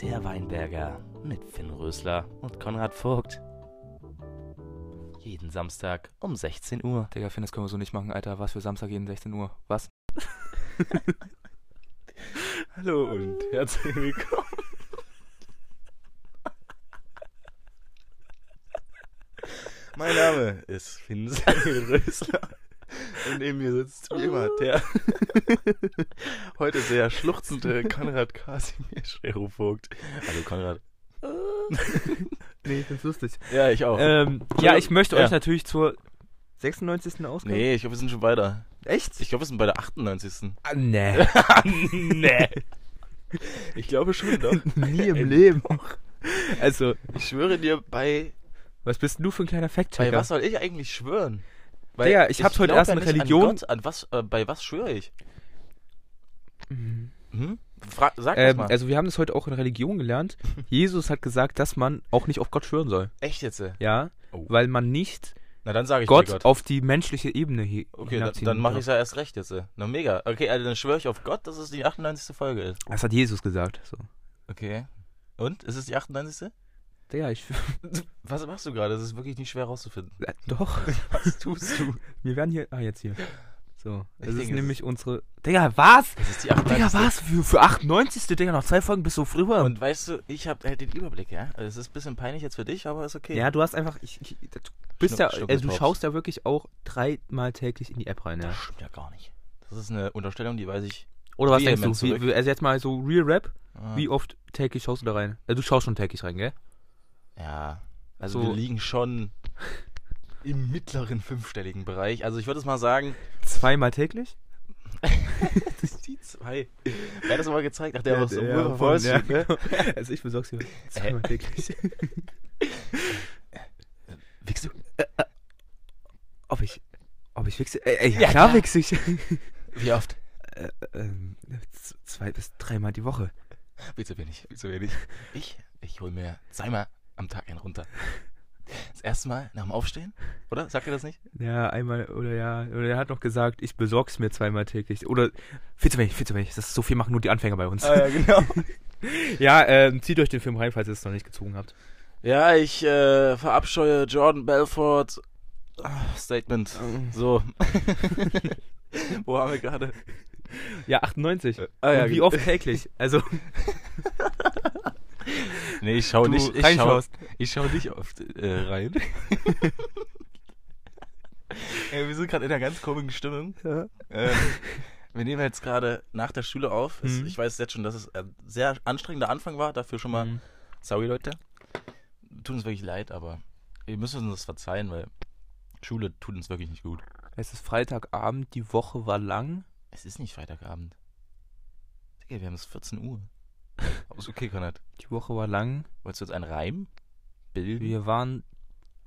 Der Weinberger mit Finn Rösler und Konrad Vogt. Jeden Samstag um 16 Uhr. Digga, Finn, das können wir so nicht machen, Alter. Was für Samstag jeden 16 Uhr? Was? Hallo und herzlich willkommen. Mein Name ist Finn Rösler. Und neben mir sitzt wie immer der heute sehr schluchzende Konrad Kasimir Scherovogt. Hallo Konrad. Nee, ich find's lustig. Ja, ich auch. Ähm, ja, ich möchte Ja. euch natürlich zur 96. Ausgabe. nee, ich glaube, wir sind schon weiter. Echt? Ich glaube, wir sind bei der 98. Ah, nee. nee. Ich glaube schon, doch. Nie im Leben. Also, Ich schwöre dir, bei, was bist denn du für ein kleiner Fact-Checker? bei was soll ich eigentlich schwören? Digga, ich hab's heute erst in Religion- An Gott, an was, äh, bei was schwöre ich? Mhm. Hm? Fra sag Ähm, mal. also wir haben das heute auch in Religion gelernt. Jesus hat gesagt, dass man auch nicht auf Gott schwören soll. Echt jetzt? Ja, Oh. weil man nicht Na, dann sage ich Gott, Gott. auf die menschliche Ebene hi Okay, dann, dann mache ich ja erst recht jetzt. äh. Na, mega. Okay, also dann schwöre ich auf Gott, dass es die 98. Folge ist. Das hat Jesus gesagt. So. Okay. Und? Ist es die 98.? Digga, ich. Was machst du gerade? Das ist wirklich nicht schwer rauszufinden. Äh, Doch. Was tust du? Wir werden hier. Ah, jetzt hier. So. Das Ich ist nämlich unsere. Digga, was? Das ist die 98. Digga, was? Für, für 98. Digga, noch zwei Folgen bist du früher. Und weißt du, ich habe halt den Überblick, ja? Also, Es ist ein bisschen peinlich jetzt für dich, aber ist okay. Ja, du hast einfach. Ich, ich, du bist Schnuck- ja. Schnuck Also, du schaust ja wirklich auch dreimal täglich in die App rein, ja. Das stimmt ja gar nicht. Das ist eine Unterstellung, die weiß ich. Oder was denkst du? Wie, also, jetzt mal so Real Rap. Ah, Wie oft täglich schaust du da rein? Äh, du schaust schon täglich rein, gell? Ja. Also So- wir liegen schon im mittleren fünfstelligen Bereich. Also ich würde es mal sagen, Zweimal täglich? die zwei. Wer hat das mal gezeigt? Ach, der Ja, Wolf of Wall ja, Street, ne? Also, ich besorg's dir zweimal täglich. Wichst du? Ob ich. Ob ich wichse? Äh, äh, ja, Ja, klar, wichse ich. Wie oft? äh, ähm, zwei bis dreimal die Woche. Viel zu wenig, viel zu wenig. Ich, ich hole mir zweimal am Tag einen runter. Das erste Mal nach dem Aufstehen, oder? Sagt ihr das nicht? Ja, einmal, oder ja, oder er hat noch gesagt, ich besorg's mir zweimal täglich. Oder viel zu wenig, viel zu wenig. Das ist so viel machen nur die Anfänger bei uns. ja, genau. ja, ähm, zieht euch den Film rein, falls ihr es noch nicht gezogen habt. Ja, ich äh, verabscheue Jordan Belfort. Ah, Statement. So. Wo haben wir gerade? Ja, 98. Ah, ja, Und wie oft täglich? Also, Nee, ich schau du nicht. Ich schau, ich schau nicht oft äh, rein. Ey, wir sind gerade in einer ganz komischen Stimmung. Ja. Ähm, wir nehmen jetzt gerade nach der Schule auf. Es, Mhm. Ich weiß jetzt schon, dass es ein sehr anstrengender Anfang war. Dafür schon mal Mhm. sorry, Leute. Tut uns wirklich leid, aber ihr müsst uns das verzeihen, weil Schule tut uns wirklich nicht gut. Es ist Freitagabend, die Woche war lang. Es ist nicht Freitagabend. Digga, wir haben es 14 Uhr. Aber ist okay, Konrad. Die Woche war lang. Wolltest du jetzt einen Reim bilden? Wir waren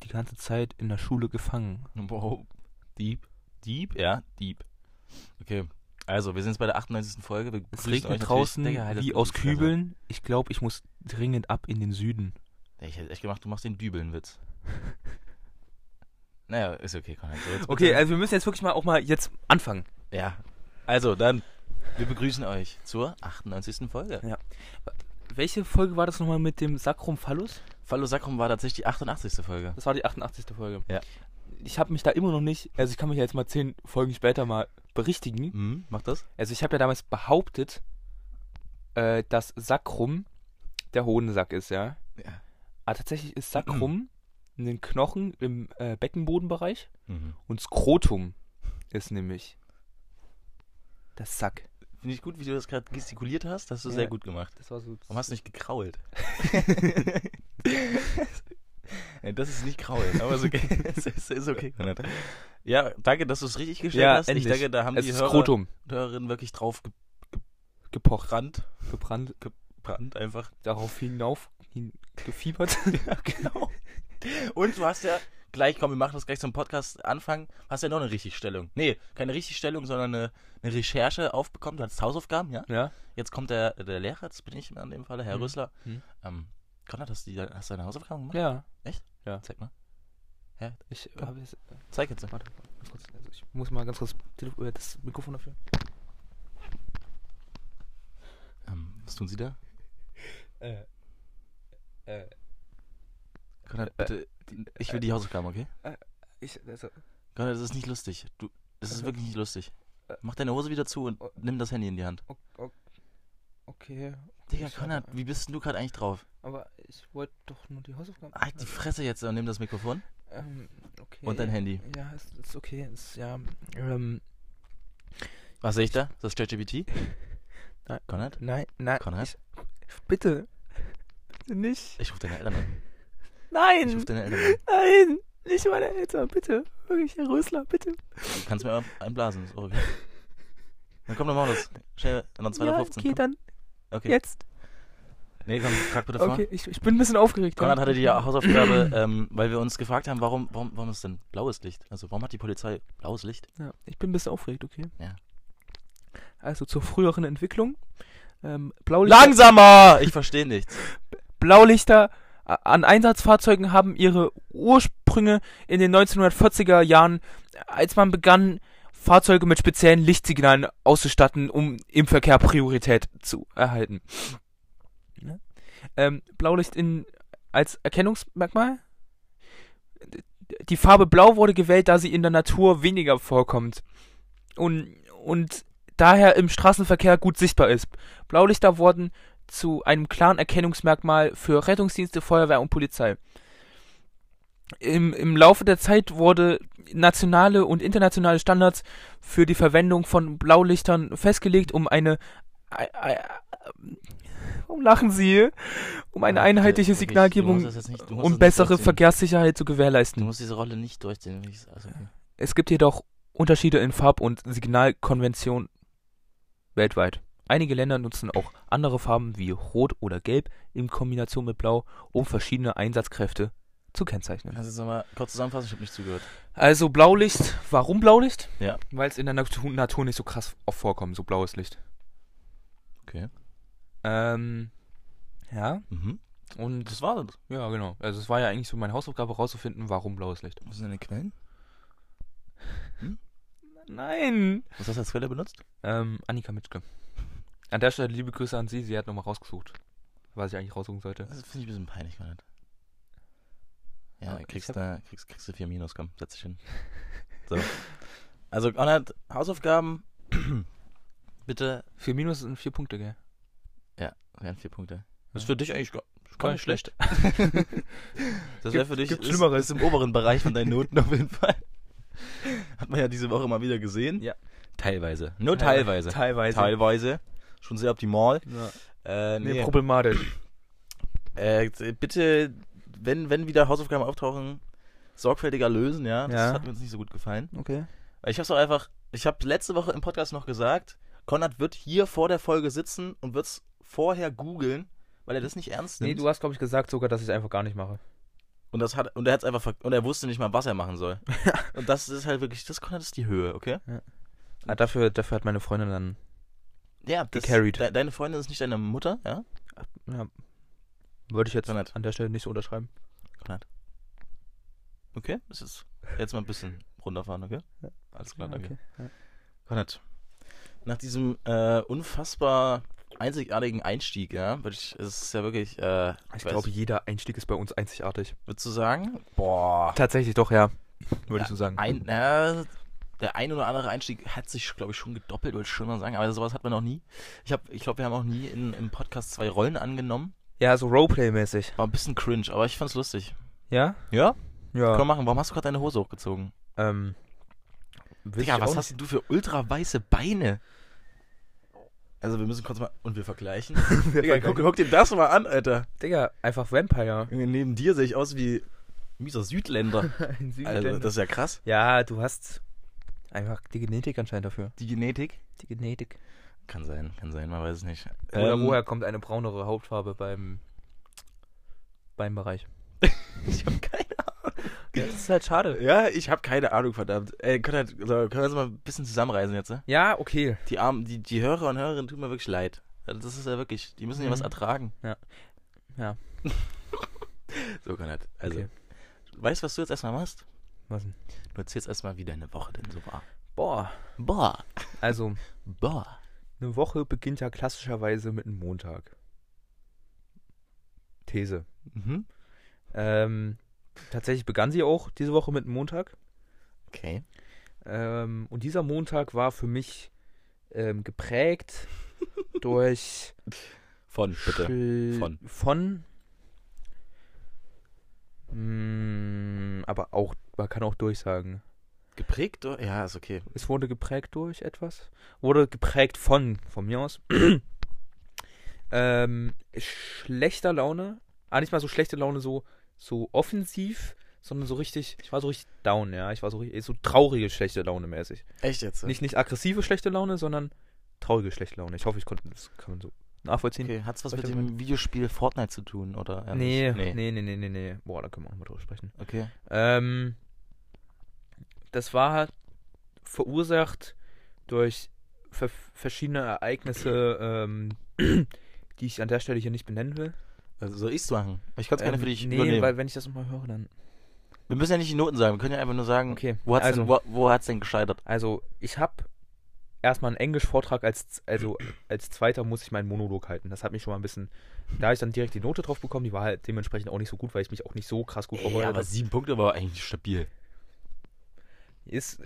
die ganze Zeit in der Schule gefangen. Wow. Dieb. Dieb? Ja, Dieb. Okay. Also, wir sind jetzt bei der 98. Folge. Wir Es regnet draußen Digga, halt wie aus Fresse. Kübeln. Ich glaube, ich muss dringend ab in den Süden. Ich hätte echt gemacht, du machst den Dübeln-Witz. naja, ist okay, Konrad. So, Okay, also wir müssen jetzt wirklich mal auch mal jetzt anfangen. Ja. Also, dann. Wir begrüßen euch zur 98. Folge. Welche Folge war das nochmal mit dem Sacrum Phallus? Fallo Sacrum war tatsächlich die 88. Folge. Das war die 88. Folge. Ja. Ich habe mich da immer noch nicht, also ich kann mich ja jetzt mal zehn Folgen später mal berichtigen. Mhm, mach das. Also ich habe ja damals behauptet, äh, dass Sacrum der Hodensack ist, ja. Ja. Aber tatsächlich ist Sacrum in den Knochen im äh, Beckenbodenbereich Mhm. und Skrotum ist nämlich das Sack. Finde ich gut, wie du das gerade gestikuliert hast. Das hast du Ja. sehr gut gemacht. Das war so. Warum hast du nicht gekrault? das ist nicht kraulen, aber ist okay. Es ist, ist okay. Ja, danke, dass du es richtig gestellt Ja, hast. endlich. Ich denke, da haben es die Hörer Hörerinnen wirklich drauf ge- Gepocht. gebrannt. Gebrannt. Gebrannt einfach. Darauf hinauf hin, gefiebert. ja, genau. Und du hast ja gleich, komm, wir machen das gleich zum Podcast anfangen, hast ja noch eine Richtigstellung. Nee, keine Richtigstellung, sondern eine, eine Recherche aufbekommen. Du hattest Hausaufgaben, ja? ja. Jetzt kommt der, der Lehrer, das bin ich an dem Fall, Herr Mhm. Rösler. Mhm. Ähm, Konrad, hast du, die, hast du deine Hausaufgaben gemacht? Ja. Zeig mal. Ich habe jetzt. Zeig jetzt. Warte, kurz. Also ich muss mal ganz kurz äh, das Mikrofon dafür. Was tun Sie da? Äh, äh, Konrad, Äh, bitte. Ich will die Hausaufgaben, okay? ich, also, Konrad, das ist nicht lustig. Du, das ist Äh, wirklich nicht lustig. äh, Mach deine Hose wieder zu und oh. nimm das Handy in die Hand. okay. Digga, Konrad, wie bist denn du gerade eigentlich drauf? Aber ich wollte doch nur die Hausaufgaben. Halt die Fresse jetzt und nimm das Mikrofon Ähm, okay. und dein Handy. Ja, ist, ist okay. Ist, ja, ähm, Was sehe ich da? Ist das ChatGPT? Nein. Konrad? nein, nein. Konrad? Ich, bitte. Bitte nicht. Ich rufe deine Eltern an. Ich Nein. rufe deine Eltern an. Nein. Nicht meine Eltern, bitte. Wirklich, Herr Rösler, bitte. Du kannst mir einblasen. Ist okay. Dann komm, dann machen wir das. Schnell, dann 2.15 Ja, okay, dann Okay. jetzt. Nee, komm, frag bitte vor. Okay, ich, ich bin ein bisschen aufgeregt. Konrad ja. hatte die Hausaufgabe, ähm, weil wir uns gefragt haben, warum, warum, warum ist denn blaues Licht? Also warum hat die Polizei blaues Licht? Ja, ich bin ein bisschen aufgeregt, okay? Ja. Also zur früheren Entwicklung. Ähm, Blaulichter, Langsamer! Ich verstehe nichts. Blaulichter an Einsatzfahrzeugen haben ihre Ursprünge in den 1940er Jahren, als man begann, Fahrzeuge mit speziellen Lichtsignalen auszustatten, um im Verkehr Priorität zu erhalten. Ja. Ähm, Blaulicht in, als Erkennungsmerkmal. Die Farbe Blau wurde gewählt, da sie in der Natur weniger vorkommt und, und daher im Straßenverkehr gut sichtbar ist. Blaulichter wurden zu einem klaren Erkennungsmerkmal für Rettungsdienste, Feuerwehr und Polizei. Im, Im Laufe der Zeit wurde nationale und internationale Standards für die Verwendung von Blaulichtern festgelegt, um eine ei- ei- Warum lachen Sie? Um eine einheitliche du Signalgebung du und nicht bessere. Verkehrssicherheit zu Du gewährleisten. musst diese Rolle nicht durchziehen. Also, okay. Es gibt jedoch Unterschiede in Farb- und Signalkonvention weltweit. Einige Länder nutzen auch andere Farben wie Rot oder Gelb in Kombination mit Blau, um verschiedene Einsatzkräfte zu kennzeichnen. Kannst du jetzt nochmal kurz zusammenfassen? Ich habe nicht zugehört. Also Blaulicht, warum Blaulicht? Ja. Weil es in der Natur, Natur nicht so krass oft vorkommt, so blaues Licht. Okay. Ähm, ja, Mhm. und Das war das. ja, genau. Also es war ja eigentlich so meine Hausaufgabe rauszufinden, warum blaues Licht. Was sind deine Quellen? Nein! Was hast du als Quelle benutzt? Ähm, Annika Mitschke. An der Stelle liebe Grüße an sie, sie hat nochmal rausgesucht, was ich eigentlich raussuchen sollte. Das finde ich ein bisschen peinlich, Konrad. Ja, Ja, kriegst, da, kriegst, kriegst du vier Minus, komm, setz dich hin. So. Also, Konrad, Hausaufgaben. Bitte. Vier Minus sind vier Punkte, gell? Wären vier Punkte. Das ist Ja. für dich eigentlich gar, Gar nicht schlecht. das wäre für dich gibt ist, Schlimmeres. ist im oberen Bereich von deinen Noten auf jeden Fall. Hat man ja diese Woche mal wieder gesehen. Ja. Teilweise. Nur teilweise. Teilweise. Teilweise. Schon sehr optimal. Ja. Äh, Nee, nee, problematisch. äh, bitte, wenn, wenn wieder Hausaufgaben auftauchen, sorgfältiger lösen, ja. Das Ja. hat mir jetzt nicht so gut gefallen. Okay. Weil ich hab's auch einfach, ich habe letzte Woche im Podcast noch gesagt, Konrad wird hier vor der Folge sitzen und wird's vorher googeln, weil er das nicht ernst Nee, nimmt. du hast, glaube ich, gesagt sogar, dass ich es einfach gar nicht mache. und das hat und er hat's einfach und er wusste nicht mal, was er machen soll. und das ist halt wirklich, das Konrad ist die Höhe, okay? Ah, dafür, dafür hat meine Freundin dann. Ja, das, Gecarried. De, deine Freundin ist nicht deine Mutter, ja? Ja, würde ich jetzt Konrad. an der Stelle nicht so unterschreiben. Konrad. Okay, das ist jetzt mal ein bisschen runterfahren, okay? Ja. Alles klar, Ja, danke. okay. Ja. Konrad, nach diesem äh, unfassbar einzigartigen Einstieg, ja, würde ich, es ist ja wirklich, äh, Ich glaube, jeder Einstieg ist bei uns einzigartig. würdest du sagen? Boah. Tatsächlich doch, ja. Würde ich so sagen. Ein, äh, der ein oder andere Einstieg hat sich, glaube ich, schon gedoppelt, würde ich schon mal sagen, aber sowas hat man noch nie. Ich, hab, ich glaube, wir haben auch nie in, im Podcast zwei Rollen angenommen. Ja, so Roleplay-mäßig. War ein bisschen cringe, aber ich fand's lustig. Ja? Ja? Ja. Können wir machen. Warum hast du gerade deine Hose hochgezogen? Ähm. Digga, was hast denn du für ultra weiße Beine? Also wir müssen kurz mal und wir vergleichen. nicht. Digga, guck, guck dir das mal an, Alter. Digga, einfach Vampire. Neben dir sehe ich aus wie mieser Südländer. Ein Also, das ist ja krass. ja, du hast einfach die Genetik anscheinend dafür. Die Genetik. Die Genetik. Kann sein, kann sein, man weiß es nicht. Oder Ähm, woher kommt eine braunere Hautfarbe beim Beinbereich? Ich habe keine Ja, das ist halt schade. Ja, ich habe keine Ahnung, verdammt. Ey, können wir, so, können wir uns mal ein bisschen zusammenreisen jetzt, ne? Ja, okay. Die Armen, die, die Hörer und Hörerinnen tun mir wirklich leid. Das ist ja wirklich, die müssen ja Mhm. was ertragen. Ja. Ja. So, Konrad. Also, Okay. weißt du, was du jetzt erstmal machst? Was denn? Du erzählst erstmal, wie deine Woche denn so war. Boah. Boah. Also, Boah. Eine Woche beginnt ja klassischerweise mit einem Montag. These. Mhm. Ähm, tatsächlich begann sie auch diese Woche mit einem Montag. Okay. Ähm, und dieser Montag war für mich ähm, geprägt durch Von, bitte. Schl- Von. Von. Mm, aber auch, man kann auch durchsagen. Geprägt? Ja, ist okay. Es wurde geprägt durch etwas. Wurde geprägt von, von mir aus. ähm, schlechter Laune. Ah, nicht mal so schlechte Laune, so, so offensiv, sondern so richtig, ich war so richtig down, ja. Ich war so richtig, so traurige schlechte Laune mäßig. Echt jetzt? Nicht, nicht aggressive schlechte Laune, sondern traurige schlechte Laune. Ich hoffe, ich konnte, das kann man so nachvollziehen. Okay, hat's was Soll mit ich dem Videospiel Fortnite zu tun, oder? Nee, nee, nee, nee, nee, nee. Boah, da können wir auch mal drüber sprechen. Okay. Ähm, das war verursacht durch ver verschiedene Ereignisse, ähm, die ich an der Stelle hier nicht benennen will. Also soll ich's machen? Ich kann es gerne Ähm, für dich nee, übernehmen. weil wenn ich das nochmal höre, dann. wir müssen ja nicht die Noten sagen, wir können ja einfach nur sagen, Okay. wo hat's also, denn, wo, wo denn gescheitert? also ich habe erstmal einen Englisch-Vortrag als, also als zweiter muss ich meinen Monolog halten. Das hat mich schon mal ein bisschen. Da habe ich dann direkt die Note drauf bekommen, die war halt dementsprechend auch nicht so gut, weil ich mich auch nicht so krass gut Ey, vorbereitet aber habe. sieben Punkte war eigentlich stabil. Ist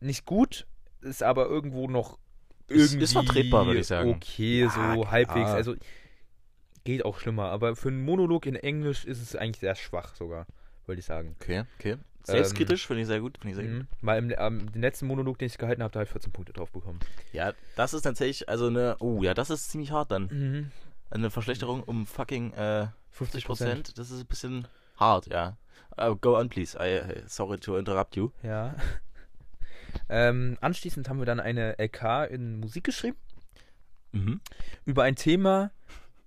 nicht gut, ist aber irgendwo noch Ist- irgendwie ist vertretbar, würde ich sagen. Okay, Ja, so klar. halbwegs. Also geht auch schlimmer, aber für einen Monolog in Englisch ist es eigentlich sehr schwach sogar, würde ich sagen. Okay, okay. Selbstkritisch, finde ich sehr gut, finde ich sehr gut. Mhm. Weil im, ähm, den letzten Monolog, den ich gehalten habe, da habe ich 14 Punkte drauf bekommen. Ja, das ist tatsächlich, also eine, oh ja, das ist ziemlich hart dann. Mhm. Eine Verschlechterung um fucking äh, 50 50 Prozent, das ist ein bisschen hart, ja. Uh, go on, please. I, I- sorry to interrupt you. Ja. ähm, anschließend haben wir dann eine LK in Musik geschrieben Mhm. über ein Thema,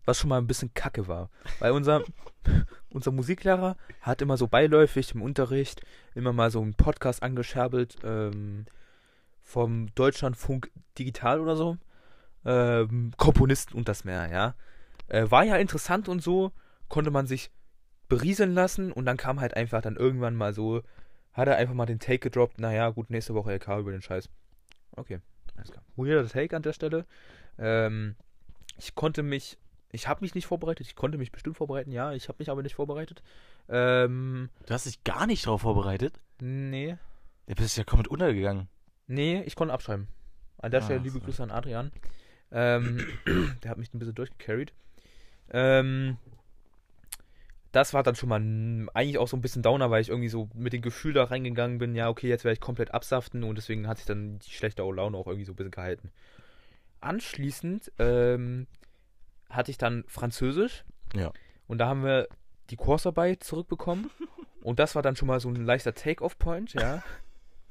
was schon mal ein bisschen kacke war. Weil unser, unser Musiklehrer hat immer so beiläufig im Unterricht immer mal so einen Podcast angescherbelt ähm, vom Deutschlandfunk Digital oder so. Ähm, Komponisten und das mehr, ja. Äh, war ja interessant und so, konnte man sich berieseln lassen und dann kam halt einfach dann irgendwann mal so, hat er einfach mal den Take gedroppt, naja, gut, nächste Woche LK über den Scheiß. Okay, alles klar. Weirder Take an der Stelle. Ähm, ich konnte mich, ich habe mich nicht vorbereitet, ich konnte mich bestimmt vorbereiten, ja, ich habe mich aber nicht vorbereitet. Ähm, Du hast dich gar nicht darauf vorbereitet? nee, Du bist ja komplett untergegangen. nee, ich konnte abschreiben. An der Ah, Stelle liebe so. Grüße an Adrian. Ähm, der hat mich ein bisschen durchgecarried. Ähm, das war dann schon mal eigentlich auch so ein bisschen Downer, weil ich irgendwie so mit dem Gefühl da reingegangen bin, ja, okay, jetzt werde ich komplett absaften und deswegen hat sich dann die schlechte Laune auch irgendwie so ein bisschen gehalten. Anschließend ähm, hatte ich dann Französisch. Ja. Und da haben wir die Kursarbeit zurückbekommen. und das war dann schon mal so ein leichter Take-Off-Point, ja.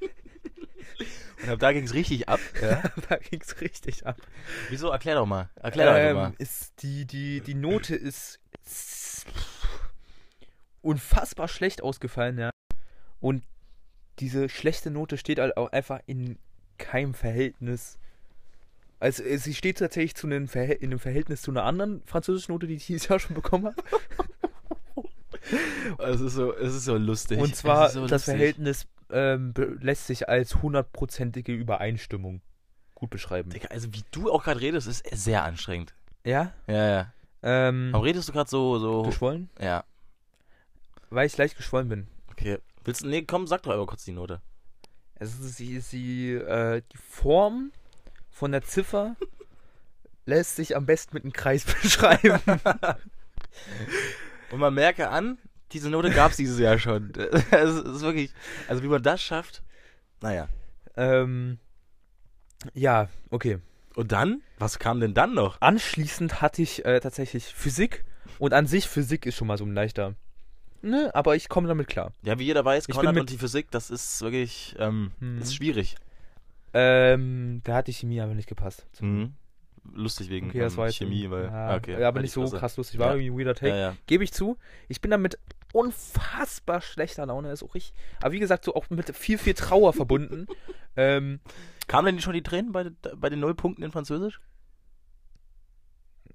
Und ab da ging es richtig ab. ja. da ging es richtig ab. Wieso? Erklär doch mal. Erklär doch ähm, mal. Ist die, die, die Note ist unfassbar schlecht ausgefallen, ja. Und diese schlechte Note steht halt auch einfach in keinem Verhältnis. Also äh, sie steht tatsächlich zu einem in einem Verhältnis zu einer anderen französischen Note, die ich dieses Jahr schon bekommen habe. Es ist so, es ist so lustig. Und zwar so das lustig. Verhältnis ähm, lässt sich als hundertprozentige Übereinstimmung gut beschreiben. Digga, also wie du auch gerade redest, ist sehr anstrengend. Ja? Ja, ja. Ähm, Warum redest du gerade so, so. geschwollen? Ja, Weil ich leicht geschwollen bin. okay. Willst du, nee, komm, sag doch aber kurz die Note. Ist sie, sie äh, die Form von der Ziffer lässt sich am besten mit einem Kreis beschreiben. Und man merke an, diese Note gab es dieses Jahr schon. Es ist wirklich, also wie man das schafft, naja. ähm, ja, okay. Und dann? Was kam denn dann noch? Anschließend hatte ich äh, tatsächlich Physik und an sich Physik ist schon mal so ein leichter. Ne, aber ich komme damit klar. Ja, wie jeder weiß, Ich Konrad und die Physik, das ist wirklich, ähm, Mhm. ist schwierig. Ähm, da hatte Chemie aber nicht gepasst. Mhm. Lustig wegen Okay, ähm, Chemie, weil. ja, ah, okay, aber nicht die so krass lustig. War Ja. irgendwie weirder Take. Ja. Gebe ich zu. Ich bin damit unfassbar schlechter Laune. Ist auch richtig. Aber wie gesagt, so auch mit viel, viel Trauer verbunden. Ähm, Kamen denn schon die Tränen bei, bei den Nullpunkten in Französisch?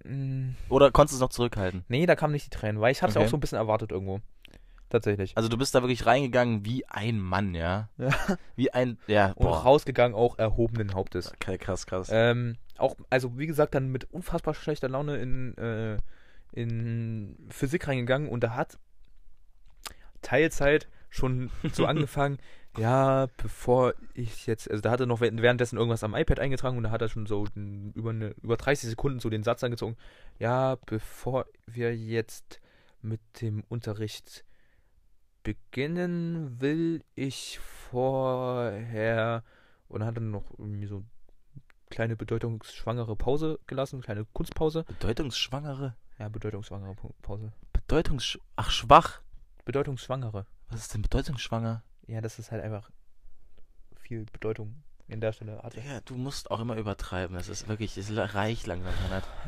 mh, Oder konntest du es noch zurückhalten? nee, da kamen nicht die Tränen, weil ich hatte es Okay. auch so ein bisschen erwartet irgendwo. Tatsächlich. Also du bist da wirklich reingegangen wie ein Mann, ja? Ja. Wie ein, ja, Und boah. rausgegangen auch erhobenen Hauptes. Okay, krass, krass. Ähm, auch, also wie gesagt, dann mit unfassbar schlechter Laune in, äh, in Physik reingegangen und da hat Teilzeit schon so angefangen, ja, bevor ich jetzt, also da hat er noch während- währenddessen irgendwas am iPad eingetragen und da hat er schon so über, eine, über 30 Sekunden so den Satz angezogen, ja, bevor wir jetzt mit dem Unterricht beginnen, will ich vorher und dann hat er noch irgendwie so kleine bedeutungsschwangere Pause gelassen, kleine Kunstpause. Bedeutungsschwangere? Ja, bedeutungsschwangere Pause. Bedeutungs... Ach, schwach. Bedeutungsschwangere. Was ist denn bedeutungsschwanger? Ja, das ist halt einfach viel Bedeutung in der Stelle hatte. Digga, du musst auch immer übertreiben. Das ist wirklich, es reicht langsam.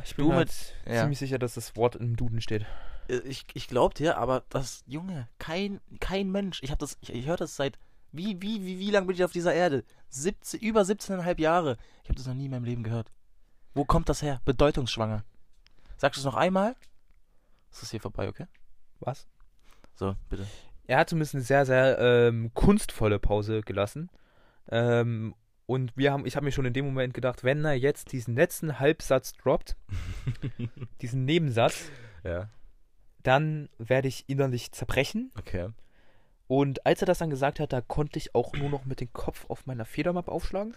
Ich bin mir halt ja. ziemlich sicher, dass das Wort im Duden steht. Äh, Ich, ich glaub dir, aber das, Junge, kein, kein Mensch, ich hab das, ich, ich höre das seit, wie, wie, wie, wie lange bin ich auf dieser Erde? 17, über 17,5 Jahre. Ich habe das noch nie in meinem Leben gehört. Wo kommt das her? Bedeutungsschwanger. Sagst du es noch einmal? Ist das hier vorbei, okay? Was? So, bitte. Er hat zumindest eine sehr, sehr ähm, kunstvolle Pause gelassen. Ähm, und wir haben, ich habe mir schon in dem Moment gedacht, wenn er jetzt diesen letzten Halbsatz droppt, diesen Nebensatz, Ja. Dann werde ich innerlich zerbrechen. Okay. Und als er das dann gesagt hat, da konnte ich auch nur noch mit dem Kopf auf meiner Federmappe aufschlagen.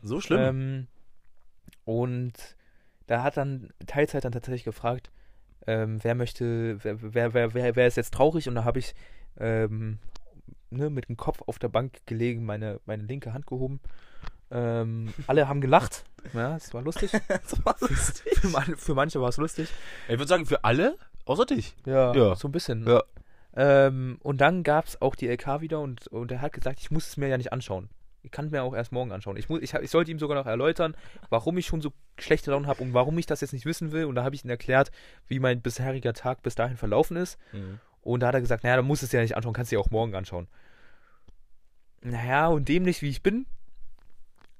So schlimm. Ähm, und da hat dann Teilzeit dann tatsächlich gefragt, ähm, wer möchte, wer, wer, wer, wer, wer ist jetzt traurig? Und da habe ich ähm, ne, mit dem Kopf auf der Bank gelegen, meine, meine linke Hand gehoben. Ähm, alle haben gelacht. Ja, es war lustig. das war lustig. für, man, für manche war es lustig. Ich würde sagen, für alle, außer dich. Ja, Ja. so ein bisschen. Ja. Ähm, und dann gab es auch die LK wieder und, und er hat gesagt, ich muss es mir ja nicht anschauen. Ich kann es mir auch erst morgen anschauen. Ich, muss, ich, ich sollte ihm sogar noch erläutern, warum ich schon so schlechte Laune habe und warum ich das jetzt nicht wissen will. Und da habe ich ihm erklärt, wie mein bisheriger Tag bis dahin verlaufen ist. Und da hat er gesagt, naja, dann musst du es ja nicht anschauen, kannst du dir auch morgen anschauen. Naja, und dämlich wie ich bin,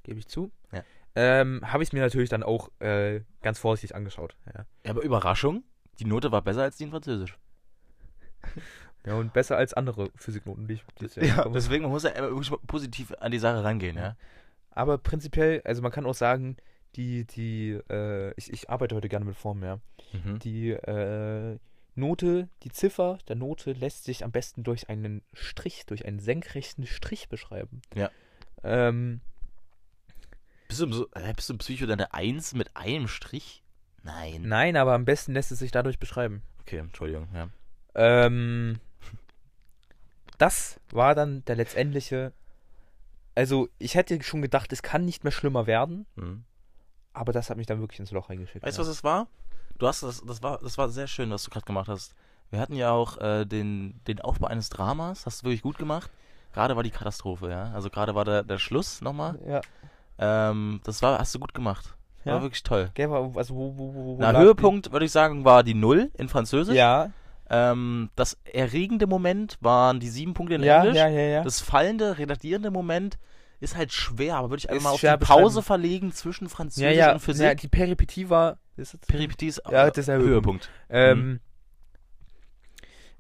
gebe ich zu, Ja. ähm, habe ich es mir natürlich dann auch äh, ganz vorsichtig angeschaut. Ja. Ja, aber Überraschung, die Note war besser als die in Französisch. ja, und besser als andere Physiknoten, die ich dieses Jahr habe. deswegen man muss ja immer wirklich positiv an die Sache rangehen, ja. Aber prinzipiell, also man kann auch sagen, die, die, äh, ich, ich arbeite heute gerne mit Formen, ja. Mhm. Die äh, Note, die Ziffer der Note lässt sich am besten durch einen Strich, durch einen senkrechten Strich beschreiben. Ja. Ähm, Bist du, so, äh, bist du im Psycho deine Eins mit einem Strich? Nein. nein, aber am besten lässt es sich dadurch beschreiben. Okay, Entschuldigung, ja. Ähm, das war dann der letztendliche. Also, ich hätte schon gedacht, es kann nicht mehr schlimmer werden, Mhm. aber das hat mich dann wirklich ins Loch reingeschickt. Weißt du, ja. was es war? Du hast das, das war, das war sehr schön, was du gerade gemacht hast. Wir hatten ja auch äh, den, den Aufbau eines Dramas, hast du wirklich gut gemacht. Gerade war die Katastrophe, ja. Also gerade war der, der Schluss nochmal. Ja. Ähm, das war, hast du gut gemacht. Ja? War wirklich toll. Gell, also wo, wo, wo, Na, Höhepunkt, würde ich sagen, war die Null in? Französisch. Ja, Ähm, das erregende Moment waren die sieben Punkte in ja, Englisch. ja, ja, ja. Das fallende, redagierende Moment ist halt schwer, aber würde ich einfach Ist mal auf die Pause verlegen zwischen ja, Französisch ja, und Physik. ja, die Peripetie war. Ist das, Peripeties, Ja, das ist der Höhepunkt. ähm, klar.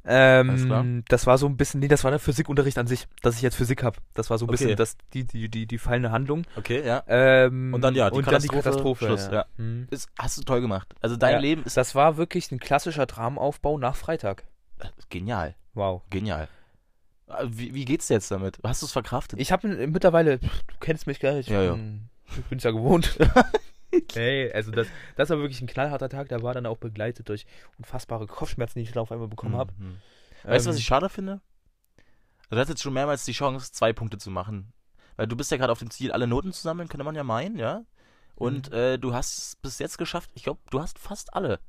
Ähm, das war so ein bisschen, nee, das war der Physikunterricht an sich, dass ich jetzt Physik habe. Das war so ein Okay. bisschen das, die, die, die, die fallende Handlung. Okay, ja. Ähm, Und dann, ja, die und dann die Katastrophe, Katastrophe. Schluss, ja. Mhm. Ist, hast du toll gemacht. Also dein Ja. Leben ist Das war wirklich ein klassischer Dramenaufbau nach Freitag. äh, genial. Wow. Genial. Äh, Wie, wie geht's dir jetzt damit? Hast du es verkraftet? Ich habe mittlerweile, du kennst mich gar nicht, ich Ja, ja. bin ich bin's ja gewohnt. hey, also das, das war wirklich ein knallharter Tag, der war dann auch begleitet durch unfassbare Kopfschmerzen, die ich dann auf einmal bekommen habe. Mhm. Weißt du, was Ähm, ich schade finde? Also du hast jetzt schon mehrmals die Chance, zwei Punkte zu machen. Weil du bist ja gerade auf dem Ziel, alle Noten zu sammeln, könnte man ja meinen, ja? Und Mhm. äh, du hast es bis jetzt geschafft, ich glaube, du hast fast alle.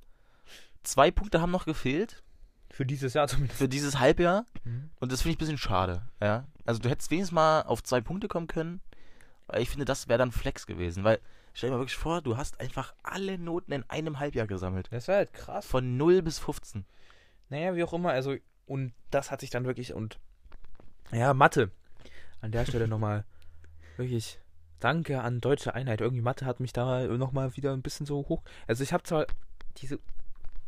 Zwei Punkte haben noch gefehlt Für dieses Jahr zumindest. für dieses Halbjahr. Mhm. Und das finde ich ein bisschen schade, ja? Also du hättest wenigstens mal auf zwei Punkte kommen können. Ich finde, das wäre dann Flex gewesen. Weil, stell dir mal wirklich vor, du hast einfach alle Noten in einem Halbjahr gesammelt. Das war halt krass. Von 0 bis 15. Naja, wie auch immer, also, und das hat sich dann wirklich, und ja, Mathe. An der Stelle nochmal wirklich danke an Deutsche Einheit. Irgendwie Mathe hat mich da nochmal wieder ein bisschen so hoch. Also ich habe zwar diese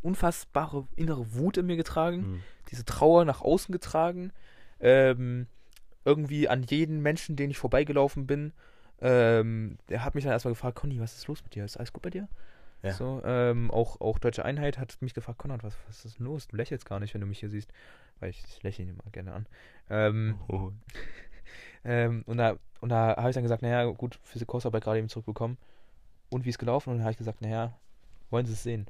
unfassbare innere Wut in mir getragen, Hm. diese Trauer nach außen getragen. Ähm, irgendwie an jeden Menschen, den ich vorbeigelaufen bin, ähm, der hat mich dann erstmal gefragt, Conny, was ist los mit dir? Ist alles gut bei dir? Ja. So, ähm, auch, auch Deutsche Einheit hat mich gefragt, Konrad, was, was ist denn los? Du lächelst gar nicht, wenn du mich hier siehst. Weil ich, ich lächle ihn immer gerne an. Ähm, Oh. ähm, und da, und da habe ich dann gesagt, naja, gut, Physik-Kursarbeit gerade eben zurückbekommen. Und wie ist gelaufen? Und dann habe ich gesagt, naja, wollen Sie es sehen?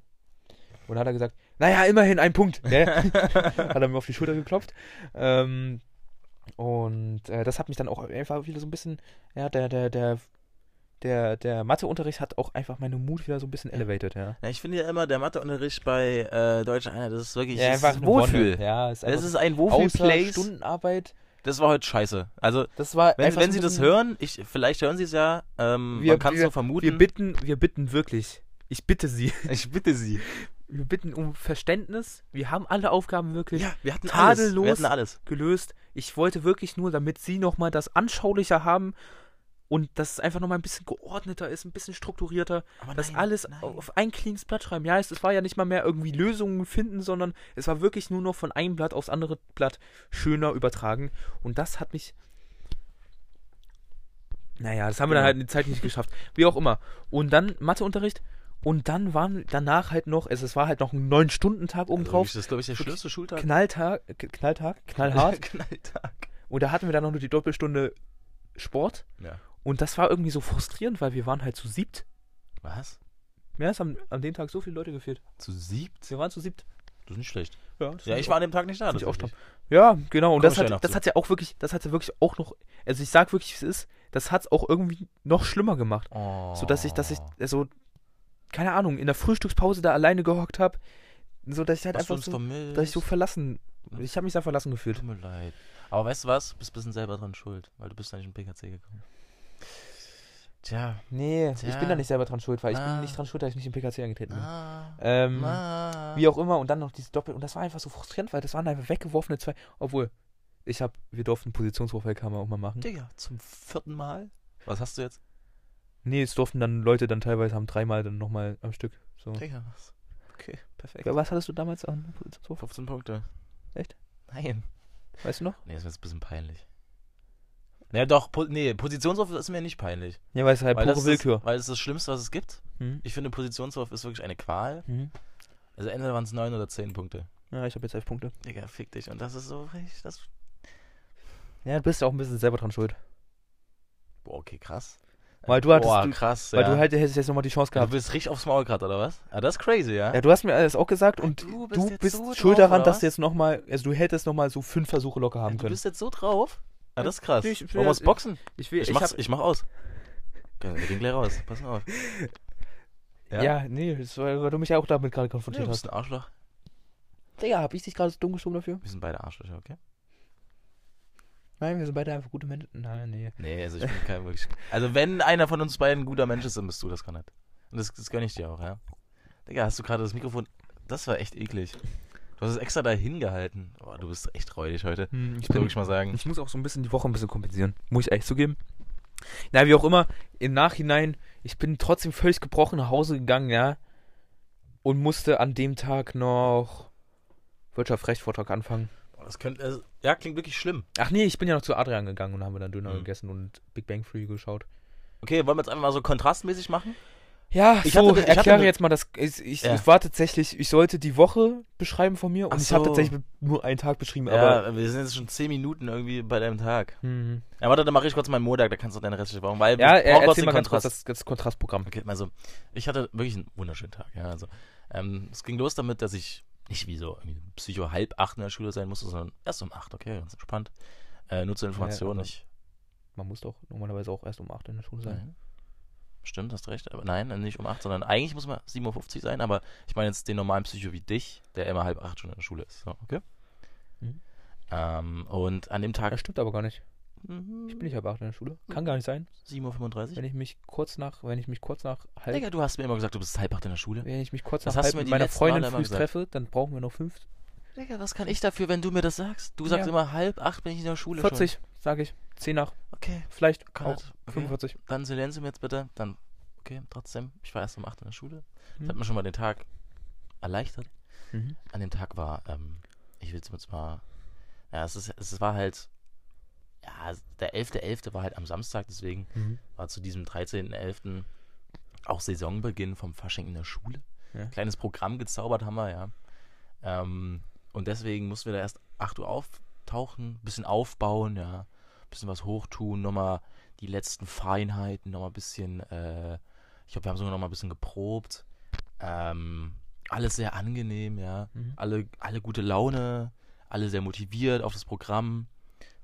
Und dann hat er gesagt, naja, immerhin ein Punkt. Ne? hat er mir auf die Schulter geklopft. Ähm, und äh, das hat mich dann auch einfach wieder so ein bisschen, ja, der, der, der, der, der Matheunterricht hat auch einfach meine Mut wieder so ein bisschen elevated, ja. Ja, ich finde ja immer, der Matheunterricht bei äh, Deutscher Einheit, das ist wirklich Ja, das einfach ist eine Wohlfühl. Wonne. Ja, ist Das ist ein Wohlfühl Wohlfühl-Place. Stundenarbeit. Das war heute scheiße. Also, Das war wenn, wenn Sie ein das hören, ich, vielleicht hören Sie es ja, ähm, Wir- man kann es so vermuten. Wir bitten, wir bitten wirklich. Ich bitte Sie. ich bitte Sie. Wir bitten um Verständnis. Wir haben alle Aufgaben wirklich Ja, wir hatten alles. Tadellos. Wir alles. gelöst. Ich wollte wirklich nur, damit Sie nochmal das anschaulicher haben und dass es einfach nochmal ein bisschen geordneter ist, ein bisschen strukturierter, Aber das nein, alles nein. auf ein cleanes Blatt schreiben. Ja, es, es war ja nicht mal mehr irgendwie Lösungen finden, sondern es war wirklich nur noch von einem Blatt aufs andere Blatt schöner übertragen. Und das hat mich. Naja, das haben wir dann halt in der Zeit nicht geschafft. Wie auch immer. Und dann Matheunterricht. Und dann waren danach halt noch, also es war halt noch ein neun Stunden Tag oben Also, drauf. Das ist, glaube ich, der schlimmste Schultag. Knalltag, Knalltag, knallhart. Knalltag. Und da hatten wir dann noch die Doppelstunde Sport. Ja. Und das war irgendwie so frustrierend, weil wir waren halt zu siebt. Was? Mir ist am, an dem Tag so viele Leute gefehlt. Zu siebt? Wir waren zu siebt. Das ist nicht schlecht. Ja, das Ja, ich war an dem Tag nicht da. find ich auch tatsächlich. Ja, genau. Und Komm das hat, das hat ja auch wirklich, das hat ja wirklich auch noch, also ich sag wirklich, wie es ist, das hat es auch irgendwie noch schlimmer gemacht. Oh. So dass ich, dass ich, also, keine Ahnung, in der Frühstückspause da alleine gehockt habe, so dass ich halt Hast einfach so, vermisst? dass ich so verlassen, ich habe mich da verlassen gefühlt. Tut mir leid. Aber weißt du was? Du bist ein bisschen selber dran schuld, weil du bist da nicht im PKC gekommen. Tja. Nee, ich Tja. bin da nicht selber dran schuld, weil ich Ah. bin nicht dran schuld, dass ich nicht im PKC eingetreten bin. Ah, Ähm, ah. Wie auch immer, und dann noch diese Doppel. Und das war einfach so frustrierend, weil das waren einfach weggeworfene zwei. Obwohl, ich hab, wir durften man auch mal machen. Digga, zum vierten Mal? Was hast du jetzt? Nee, es durften dann Leute dann teilweise haben dreimal dann nochmal am Stück. So. Digga, was? Okay, perfekt. Was hattest du damals an Positionswurf? 15 Punkte. Echt? Nein. Weißt du noch? Nee, das ist mir jetzt ein bisschen peinlich. Naja, doch, po nee, Positionswurf ist mir nicht peinlich. Ja, weil es halt Weil pure Willkür. ist, weil das ist das Schlimmste, was es gibt. Mhm. Ich finde, Positionswurf ist wirklich eine Qual. Mhm. Also entweder waren es 9 oder 10 Punkte. Ja, ich habe jetzt elf Punkte. Digga, fick dich. Und das ist so richtig, das... Ja, du bist ja auch ein bisschen selber dran schuld. Boah, okay, krass. Weil du hattest- Boah, du- krass, Weil ja. du halt hättest jetzt nochmal die Chance Du gehabt. bist richtig aufs Maul gerade, oder was? Ah, das ist crazy, ja? Ja, du hast mir alles auch gesagt und Du du bist bist, jetzt so schuld drauf, daran, dass du jetzt nochmal, also du hättest nochmal so fünf Versuche locker haben du können. bist jetzt so drauf? Ah, das ist krass. Ich- ich- Wollen wir uns boxen? Ich will, Ich, ich, mach's, hab, ich mach aus. Wir gehen gleich raus. Pass mal auf. ja? nee, das war, weil du mich ja auch damit gerade Nee, konfrontiert du hast. bist ein Arschloch. Digga, hab ich dich gerade so dumm geschoben dafür? Wir sind beide Arschlöcher, okay? Nein, wir sind beide einfach gute Menschen. Nein, nee. Nee, also ich bin kein wirklich. Also wenn einer von uns beiden ein guter Mensch ist, dann bist du das gar nicht. Und das, das gönn ich dir auch, ja. Digga, hast du gerade das Mikrofon. Das war echt eklig. Du hast es extra da hingehalten. Boah, du bist echt räudig heute. Hm, ich, Ich will bin, wirklich mal sagen. ich muss auch so ein bisschen die Woche ein bisschen kompensieren. Muss ich ehrlich zugeben. Na, wie auch immer, im Nachhinein, ich bin trotzdem völlig gebrochen nach Hause gegangen, ja. Und musste an dem Tag noch Wirtschaftsrechtsvortrag anfangen. Boah, das könnte. Also, ja, klingt wirklich schlimm. Ach nee, ich bin ja noch zu Adrian gegangen und haben wir dann Döner Mhm. gegessen und Big Bang Free geschaut. Okay, wollen wir jetzt einfach mal so kontrastmäßig machen? Ja, Ich so, hatte- ich hatte erkläre ne- jetzt mal das. Ich, ich, Ja. ich war tatsächlich, ich sollte die Woche beschreiben von mir und Ach ich habe tatsächlich nur einen Tag beschrieben, aber. ja, wir sind jetzt schon 10 Minuten irgendwie bei deinem Tag. Mhm. Ja, warte, dann mache ich kurz meinen Montag, da kannst du deine restliche Woche. Weil Ja, er, erzähl mal ganz kurz Kontrast. das, das Kontrastprogramm. Okay, also ich hatte wirklich einen wunderschönen Tag. Ja, also ähm, es ging los damit, dass ich nicht wie so Psycho halb acht in der Schule sein musste, sondern erst um acht. Okay, ganz entspannt. Äh, nur zur Information. aber- ich, Man muss doch normalerweise auch erst um 8 in der Schule sein. nein. Stimmt, hast recht. Aber nein, nicht um acht, sondern eigentlich muss man 7.50 Uhr sein. Aber ich meine jetzt den normalen Psycho wie dich, der immer halb acht schon in der Schule ist. So, okay. Mhm. Ähm, und an dem Tag. Das stimmt aber gar nicht. Mhm, Ich bin nicht halb 8 in der Schule. Kann gar nicht sein. 7.35 Uhr. Wenn ich mich kurz nach, wenn ich mich kurz nach halb, Digga, du hast mir immer gesagt, du bist halb acht in der Schule. wenn ich mich kurz Das nach halb mit meiner Freundin früh treffe, dann brauchen wir noch 5, Digga, was kann ich dafür, wenn du mir das sagst? Du sagst Ja. immer halb acht bin ich in der Schule 40, sage ich. 10 nach, schon. Okay, vielleicht kann auch das- okay. 45. Dann silenzium jetzt bitte. Dann, okay, trotzdem. Ich war erst um 8 in der Schule. Das Hm. hat mir schon mal den Tag erleichtert. Mhm. an dem Tag war, ähm, ich will es jetzt mal, ja, es, ist, es war halt, ja, der 11.11. war halt am Samstag, deswegen Mhm. war zu diesem 13.11. auch Saisonbeginn vom Fasching in der Schule. Ja. Kleines Programm gezaubert haben wir, ja. Ähm, und deswegen mussten wir da erst 8 Uhr auftauchen, bisschen aufbauen, ja, bisschen was hochtun, nochmal die letzten Feinheiten, nochmal ein bisschen, äh, ich glaube, wir haben sogar nochmal ein bisschen geprobt. Ähm, alles sehr angenehm, ja. Mhm. Alle, alle gute Laune, alle sehr motiviert auf das Programm.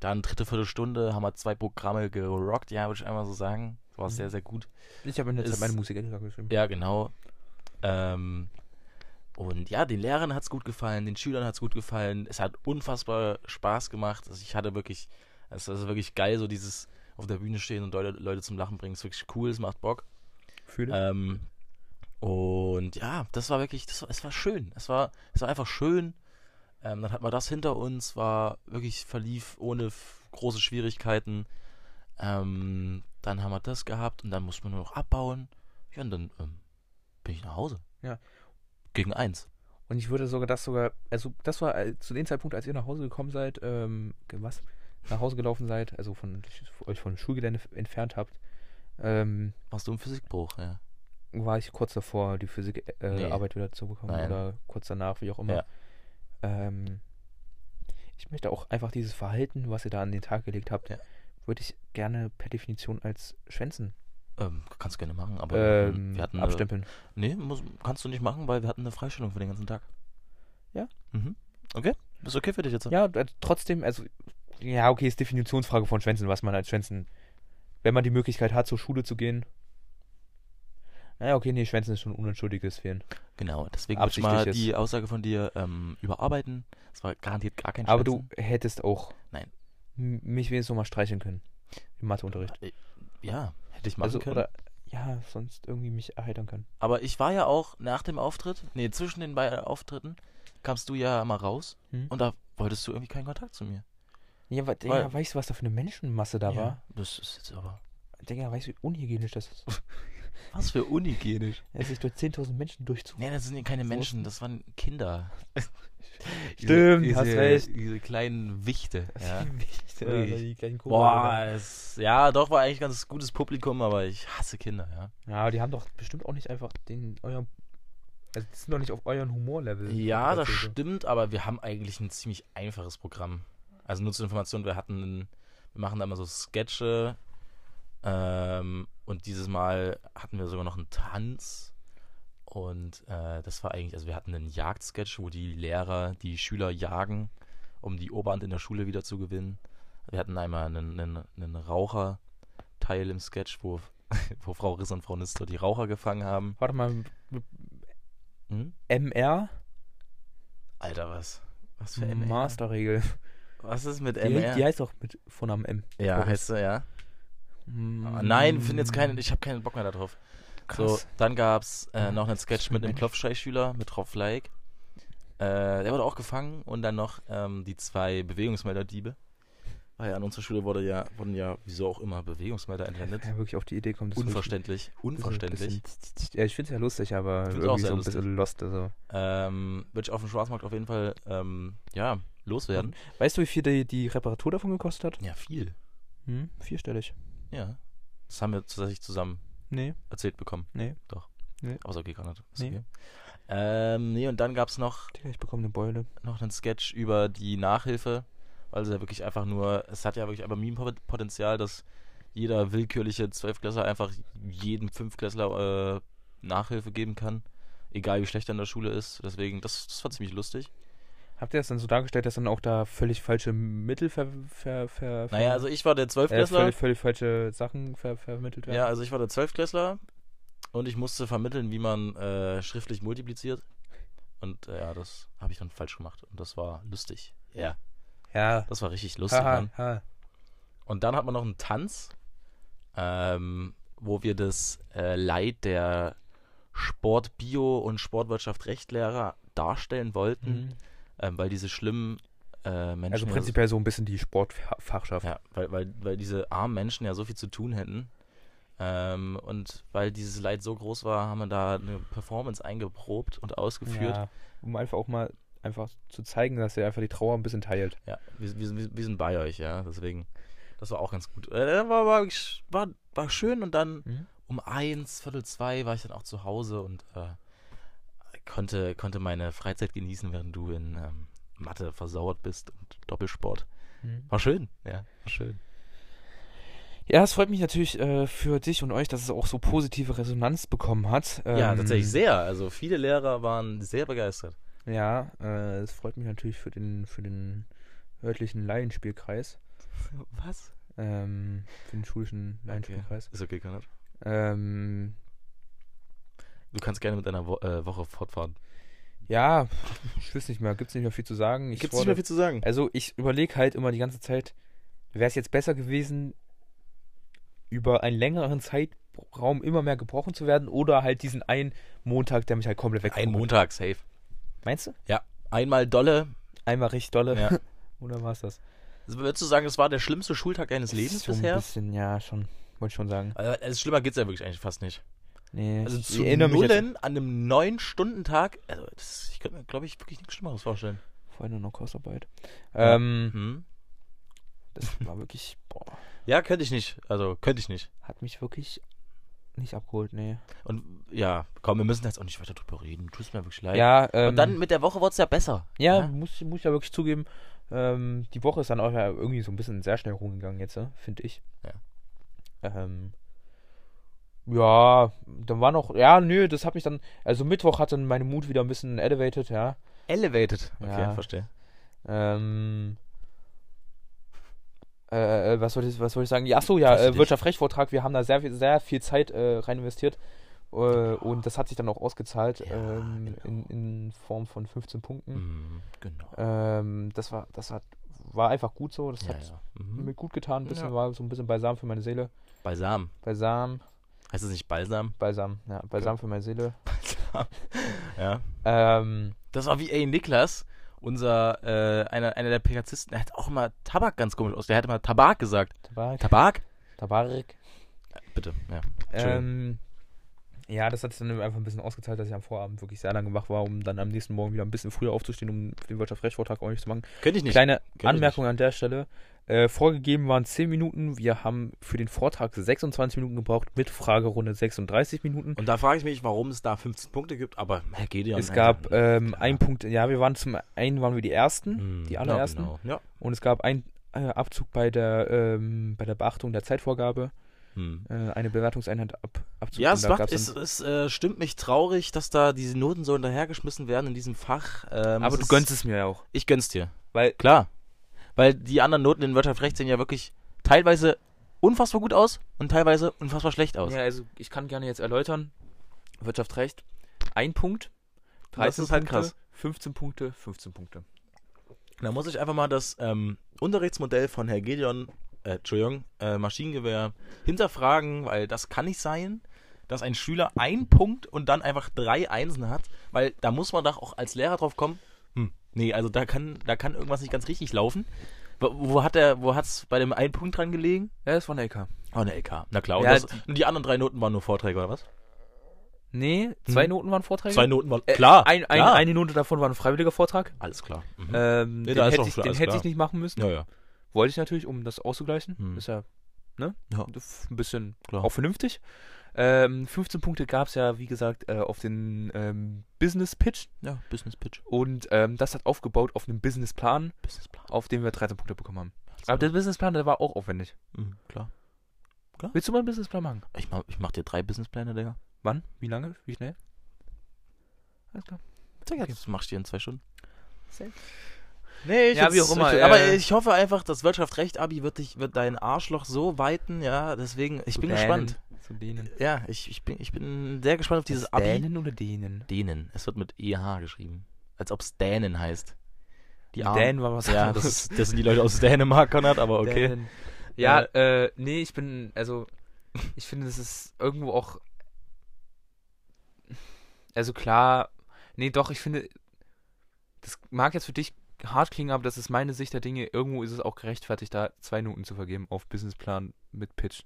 Dann dritte Viertelstunde haben wir zwei Programme gerockt, ja, würde ich einmal so sagen. Das war Mhm. sehr, sehr gut. Ich habe in der Zeit meine Musik geschrieben. Ja, genau. Ähm, und ja, den Lehrern hat es gut gefallen, den Schülern hat es gut gefallen. Es hat unfassbar Spaß gemacht. Also ich hatte wirklich, es ist wirklich geil, so dieses auf der Bühne stehen und Leute, Leute zum Lachen bringen. Es ist wirklich cool, es macht Bock. Fühle. Ähm, und ja, das war wirklich, das war, es war schön. Es war, es war einfach schön. Ähm, dann hatten wir das hinter uns, war wirklich verlief ohne große Schwierigkeiten. Ähm, dann haben wir das gehabt und dann mussten wir nur noch abbauen. Ja, und dann ähm, bin ich nach Hause. Ja. Gegen eins. Und ich würde sogar das sogar, also das war äh, zu dem Zeitpunkt, als ihr nach Hause gekommen seid, ähm, was? Nach Hause gelaufen seid, also von euch vom Schulgelände entfernt habt, ähm, Machst du einen Physikbruch, ja. war ich kurz davor, die Physikarbeit äh, Nee. Wieder zu bekommen Nein. oder kurz danach, wie auch immer. Ja. Ähm, ich möchte auch einfach dieses Verhalten, was ihr da an den Tag gelegt habt, Ja. würde ich gerne per Definition als Schwänzen Ähm, kannst du gerne machen, aber wir hatten- ähm, wir hatten eine, abstempeln. Nee, muss, kannst du nicht machen, weil wir hatten eine Freistellung für den ganzen Tag. Ja. Mhm. Okay. Ist okay für dich jetzt? Ja, trotzdem, also, ja, okay, ist Definitionsfrage von Schwänzen, was man als Schwänzen, wenn man die Möglichkeit hat, zur Schule zu gehen. Naja, okay, nee, Schwänzen ist schon unentschuldiges Fehlen. Genau, deswegen würde ich mal Absichtliches. die Aussage von dir ähm, überarbeiten. Das war garantiert gar kein Aber Schwänzen. du hättest auch Nein. mich wenigstens noch mal streicheln können. Im Matheunterricht. Äh, Ja, hätte ich machen Also, können. oder, ja, sonst irgendwie mich erheitern können. Aber ich war ja auch nach dem Auftritt, nee, zwischen den beiden Auftritten, kamst du ja mal raus Hm? und da wolltest du irgendwie keinen Kontakt zu mir. Ja, Weil- ja, weißt du, was da für eine Menschenmasse da war? Das ist jetzt aber. Digga, weißt du, wie unhygienisch das ist? Was für unhygienisch. Es sich durch 10.000 Menschen durchzu. Nee, das sind ja keine Menschen, das waren Kinder. Stimmt, diese, hast diese, recht. Diese kleinen Wichte. Ja. Wirklich. Wirklich. Die kleinen Boah, es, ja, doch war eigentlich ganz gutes Publikum, aber ich hasse Kinder, ja. Ja, aber die haben doch bestimmt auch nicht einfach den euren. Also die sind doch nicht auf euren Humorlevel. Ja, das stimmt, aber wir haben eigentlich ein ziemlich einfaches Programm. Also nur zur Information, wir hatten, wir machen da immer so Sketche ähm, und dieses Mal hatten wir sogar noch einen Tanz und äh, das war eigentlich, also wir hatten einen Jagdsketch, wo die Lehrer die Schüler jagen, um die Oberhand in der Schule wieder zu gewinnen. Wir hatten einmal einen, einen, einen Raucherteil im Sketch, wo, wo Frau Riss und Frau Nistor die Raucher gefangen haben. Warte mal, Hm? MR? Alter, was? Was für MR? Masterregel. Was ist mit Die, MR? die heißt doch mit Vornamen M. ja, heißt du, ja. Ah, Nein, wir finden jetzt keinen, ich habe keinen Bock mehr darauf. So, dann gab's äh, noch einen Sketch mit einem Mensch. Klopfsteichschüler, mit Frau Fleig. Äh, der wurde auch gefangen und dann noch ähm, die zwei Bewegungsmelderdiebe. Weil an unserer Schule wurde ja, wurden ja, wieso auch immer, Bewegungsmelder entwendet. Ja, wirklich auf die Idee kommt. Unverständlich, unverständlich. Ja, ich finde es ja lustig, aber irgendwie so ein lustig. bisschen lost. Also. Ähm, Würde ich auf dem Schwarzmarkt auf jeden Fall, ähm, ja, loswerden. Weißt du, wie viel die, die Reparatur davon gekostet hat? Ja, viel. Hm? Vierstellig. Ja. Das haben wir tatsächlich zusammen Nee, erzählt bekommen. nee. Aber ist okay, gar nicht. Ist Nee. okay. Ähm, nee, und dann gab's noch Digga, ich bekomme eine Beule. noch einen Sketch über die Nachhilfe, weil es ja wirklich einfach nur, es hat ja wirklich aber Meme-Potenzial, dass jeder willkürliche Zwölfklässler einfach jedem Fünfklässler äh, Nachhilfe geben kann, egal wie schlecht er in der Schule ist. Deswegen, das, das war ziemlich lustig. Habt ihr das dann so dargestellt, dass dann auch da völlig falsche Mittel ver, ver, ver, Naja, also ich war der äh, Zwölfklässler. völlig, völlig falsche Sachen ver, vermittelt werden? ja, also ich war der Zwölfklässler und ich musste vermitteln, wie man äh, schriftlich multipliziert. Und äh, ja, das habe ich dann falsch gemacht und das war lustig. Ja, Ja. das war richtig lustig, Haha, Mann. ha. Und dann hat man noch einen Tanz, ähm, wo wir das äh, Leid der Sport, Bio und Sportwirtschaft Rechtlehrer darstellen wollten, Mhm. Ähm, weil diese schlimmen äh, Menschen. Also ja prinzipiell so ein bisschen die Sportfachschaft. So, ja, weil, weil, weil diese armen Menschen ja so viel zu tun hätten. Ähm, und weil dieses Leid so groß war, haben wir da eine Performance eingeprobt und ausgeführt. Ja, um einfach auch mal einfach zu zeigen, dass er einfach die Trauer ein bisschen teilt. Ja, wir, wir, wir wir sind bei euch, ja. Deswegen, das war auch ganz gut. Äh, war, war, war, war schön und dann Mhm. um eins, Viertel zwei war ich dann auch zu Hause und äh, konnte, konnte meine Freizeit genießen, während du in ähm, Mathe versauert bist und Doppelsport. Mhm. War schön, ja, war schön. Ja, es freut mich natürlich äh, für dich und euch, dass es auch so positive Resonanz bekommen hat. ja, Ähm, tatsächlich sehr. Also viele Lehrer waren sehr begeistert. Ja, äh, es freut mich natürlich für den, für den örtlichen Laienspielkreis. Was? Ähm, für den schulischen Laienspielkreis. Ist okay, Konrad. Ähm, Du kannst gerne mit deiner Wo äh, Woche fortfahren. ja, ich weiß nicht mehr, gibt's nicht mehr viel zu sagen. Gibt es nicht mehr viel zu sagen? Also ich überlege halt immer die ganze Zeit, wäre es jetzt besser gewesen, über einen längeren Zeitraum immer mehr gebrochen zu werden oder halt diesen einen Montag, der mich halt komplett weg. Ein Montag, safe. Meinst du? Einmal dolle. Einmal richtig dolle. Ja. oder war es das? Also Würdest du sagen, das war der schlimmste Schultag deines Lebens so bisher? Ein bisschen, ja, schon. Wollte ich schon sagen. Also, schlimmer geht's ja wirklich eigentlich fast nicht. Nee, Also zu Nullen an einem neun Stunden Tag, also das, ich könnte mir, glaube ich, wirklich nichts Schlimmeres vorstellen. vorher nur noch Kursarbeit. Ja. Ähm, Hm? das war wirklich, boah, Ja, könnte ich nicht. Also könnte ich nicht. hat mich wirklich nicht abgeholt, nee. Und ja, komm, wir müssen jetzt auch nicht weiter drüber reden. Tut mir wirklich leid. Ja, ähm, Und dann mit der Woche wurde es ja besser. Ja, Muss, muss ich ja wirklich zugeben. Ähm, die Woche ist dann auch ja irgendwie so ein bisschen sehr schnell rumgegangen jetzt, äh, finde ich. Ja. Ähm, ja, dann war noch, ja, nö, das hat mich dann, also Mittwoch hat dann meine Mut wieder ein bisschen elevated, ja. Elevated. Okay, Ja. verstehe. Ähm, äh, äh, was wollte ich, was wollte ich sagen? Ja, achso, ja, äh, dich. Wirtschaft-Recht-Vortrag, wir haben da sehr viel, sehr viel Zeit äh, rein investiert. Äh, und das hat sich dann auch ausgezahlt Ja, ähm, genau. in, in Form von 15 Punkten. Mhm, genau. Ähm, das war, das hat, war einfach gut so. Das ja, hat ja. Mhm. mir gut getan. Ein bisschen war so ein bisschen Balsam für meine Seele. Balsam. Balsam, Heißt es nicht Balsam? Balsam, ja, Balsam für meine Seele. Balsam. ja. Ähm, Das war wie ey Niklas, unser, äh, einer, einer der Pegazisten, der hat auch immer Tabak ganz komisch aus. Der hat immer Tabak gesagt. Tabak. Tabak? Tabarik. Bitte, ja. Ähm, ja, das hat sich dann einfach ein bisschen ausgezahlt, dass ich am Vorabend wirklich sehr lange wach war, um dann am nächsten Morgen wieder ein bisschen früher aufzustehen, um den Wirtschaftsrechtsvortrag ordentlich zu machen. Könnte ich nicht. Kleine Anmerkung an der Stelle. Äh, vorgegeben waren 10 Minuten. Wir haben für den Vortrag 26 Minuten gebraucht, mit Fragerunde 36 Minuten. Und da frage ich mich, warum es da 15 Punkte gibt, aber Herr Gedeon. es gab ähm, klar. ein Punkt, ja, wir waren zum einen waren wir die Ersten, Hm, die ja, allerersten. genau. Ja. Und es gab einen äh, Abzug bei der, ähm, bei der Beachtung der Zeitvorgabe. Hm. Äh, eine Bewertungseinheit ab, Abzug. Ja, es, macht, es, es äh, stimmt mich traurig, dass da diese Noten so hinterhergeschmissen werden in diesem Fach. Ähm, aber du gönnst es mir ja auch. Ich gönn's dir. Weil, Klar. Weil die anderen Noten in Wirtschaftsrecht sehen ja wirklich teilweise unfassbar gut aus und teilweise unfassbar schlecht aus. ja, also ich kann gerne jetzt erläutern. Wirtschaft recht. Ein Punkt. 13 Das ist halt Punkte, krass. 15 Punkte, 15 Punkte. Da muss ich einfach mal das ähm, Unterrichtsmodell von Herr Gedeon, äh, Entschuldigung, äh, Maschinengewehr hinterfragen, weil das kann nicht sein, dass ein Schüler einen Punkt und dann einfach drei Einsen hat, weil da muss man doch auch als Lehrer drauf kommen, hm, nee, also da kann, da kann irgendwas nicht ganz richtig laufen. Wo, wo hat der, wo hat's bei dem einen Punkt dran gelegen? Ja, das war eine LK. Oh, eine LK. Na klar. Und, Ja, das, die- und die anderen drei Noten waren nur Vorträge, oder was? Nee, zwei Hm. Noten waren Vorträge. Zwei Noten waren. Äh, klar. Ein, ein, klar. Eine Note davon war ein freiwilliger Vortrag. Alles klar. Mhm. Ähm, Nee, den hätte, ich, den hätte ich nicht machen müssen. ja, ja. Wollte ich natürlich, um das auszugleichen. Hm. Ist ja, ne? Ja. Ein bisschen Klar. auch vernünftig. Ähm, 15 Punkte gab es ja, wie gesagt, äh, auf den ähm, Business Pitch. Ja, Business Pitch. Und ähm, das hat aufgebaut auf einem Businessplan, Businessplan. auf dem wir 13 Punkte bekommen haben. Aber der Businessplan, der war auch aufwendig. Mhm, klar. Willst du mal einen Businessplan machen? Ich mach, ich mach dir drei Businesspläne, Digga. Wann? Wie lange? Wie schnell? Alles klar. Digga, das machst du dir in zwei Stunden. Safe. Nee, ich Ja, wie auch immer, Ich, aber äh, ich hoffe einfach, das Wirtschaft-Recht-Abi wird, dich, wird dein Arschloch so weiten, ja, deswegen, ich bin denen, gespannt. Zu denen. Ja, ich, ich, bin, ich bin sehr gespannt auf dieses Abi. Dänen oder denen? Dänen. Es wird mit EH geschrieben. Als ob es Dänen heißt. Die Armen. Dänen war was Ja, das, ist, das sind die Leute aus Dänemark, Konrad, aber okay. Dänen. Ja, äh, nee, ich bin, also, ich finde, das ist irgendwo auch, also klar, nee, doch, ich finde, das mag jetzt für dich hart klingen, aber das ist meine Sicht der Dinge. Irgendwo ist es auch gerechtfertigt, da zwei Noten zu vergeben auf Businessplan mit Pitch.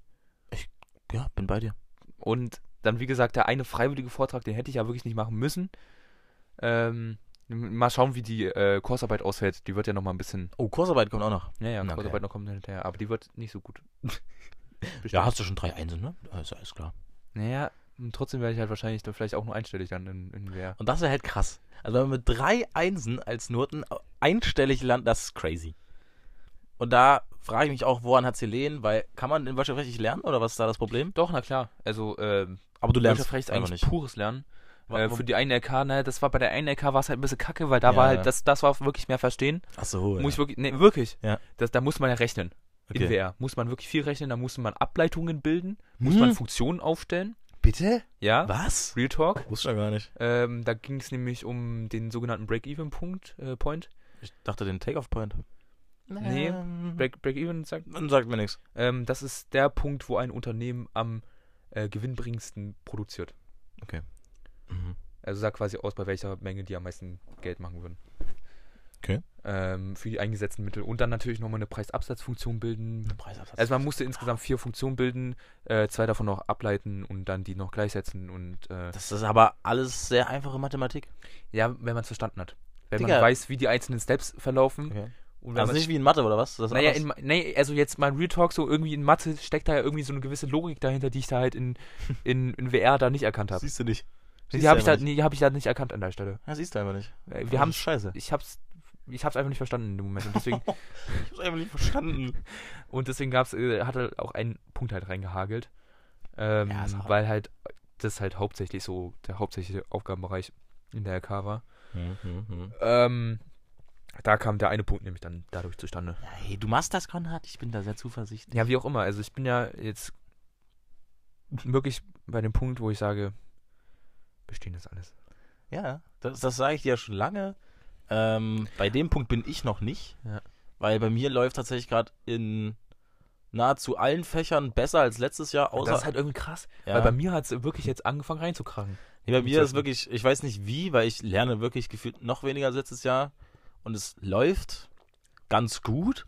Ja, bin bei dir. Und dann, wie gesagt, der eine freiwillige Vortrag, den hätte ich ja wirklich nicht machen müssen. Ähm, mal schauen, wie die äh, Kursarbeit ausfällt. Die wird ja noch mal ein bisschen. Oh, Kursarbeit kommt auch noch. Ja, ja, Okay. Kursarbeit noch kommt hinterher. Aber die wird nicht so gut. Ja, hast du schon drei Einsen, ne? Also alles klar. Naja, und trotzdem werde ich halt wahrscheinlich dann vielleicht auch nur einstellig dann in, in wer. Und das wäre halt krass. Also wenn man mit drei Einsen als Noten einstellig landet, das ist crazy. Und da frage ich mich auch, woran hat sie lehnen, weil kann man in Wirtschaft richtig lernen oder was ist da das Problem? Doch, na klar. Also, ähm, Aber du lernst Wirtschaftsrecht einfach eigentlich nicht. pures Lernen. Äh, für die eine LK, ne, das war bei der einen LK war es halt ein bisschen kacke, weil da Ja, war ja. halt, das, das war wirklich mehr verstehen. Ach so, Muss ich wirklich, ne, wirklich. Ja. Das, da muss man ja rechnen. In Okay. WR. Muss man wirklich viel rechnen, da muss man Ableitungen bilden, muss Hm? man Funktionen aufstellen. Bitte? Ja. Was? Real Talk. Wusste ich ja gar nicht. Ähm, da ging es nämlich um den sogenannten Break-Even-Punkt, äh, Point. Ich dachte den Take-Off-Point. Nee. Ähm, Break- Break-Even sagt. Dann sagt mir nichts. Ähm, das ist der Punkt, wo ein Unternehmen am äh, gewinnbringendsten produziert. Mhm. Also sagt quasi aus, bei welcher Menge die am meisten Geld machen würden. Okay. Ähm, für die eingesetzten Mittel. Und dann natürlich nochmal eine Preisabsatzfunktion bilden. Preisabsatz. Also man musste insgesamt vier Funktionen bilden, äh, zwei davon noch ableiten und dann die noch gleichsetzen und äh, das ist aber alles sehr einfache Mathematik. ja, wenn man es verstanden hat. Wenn Digga. man weiß, wie die einzelnen Steps verlaufen. Okay. Also nicht wie in Mathe oder was? Das naja, in, nee, also jetzt mal Real Talk, so irgendwie in Mathe steckt da ja irgendwie so eine gewisse Logik dahinter, die ich da halt in, in, in VR da nicht erkannt habe. siehst du nicht. Die Siehst du habe ich, da- nee, die hab ich da nicht erkannt an der Stelle. Ja, siehst du einfach nicht. Äh, Das Wir haben ist scheiße. ich hab's, ich hab's einfach nicht verstanden in dem Moment. Und deswegen, Ich hab's einfach nicht verstanden. und deswegen gab's, äh, hat er auch einen Punkt halt reingehagelt. Ähm, Ja, weil halt das halt hauptsächlich so der hauptsächliche Aufgabenbereich in der LK war. Mhm, Ähm, da kam der eine Punkt nämlich dann dadurch zustande. Ja, hey, du machst das, Konrad. Ich bin da sehr zuversichtlich. Ja, wie auch immer. Also ich bin ja jetzt wirklich bei dem Punkt, wo ich sage, bestehen das alles. Ja, das, das sage ich dir ja schon lange. Ähm, bei dem Punkt bin ich noch nicht. Ja. Weil bei mir läuft tatsächlich gerade in nahezu allen Fächern besser als letztes Jahr. Außer, das ist halt irgendwie krass, ja. weil bei mir hat es wirklich jetzt angefangen reinzukrachen. Nee, bei mir ist wirklich, ich weiß nicht wie, weil ich lerne wirklich gefühlt noch weniger als letztes Jahr. Und es läuft ganz gut.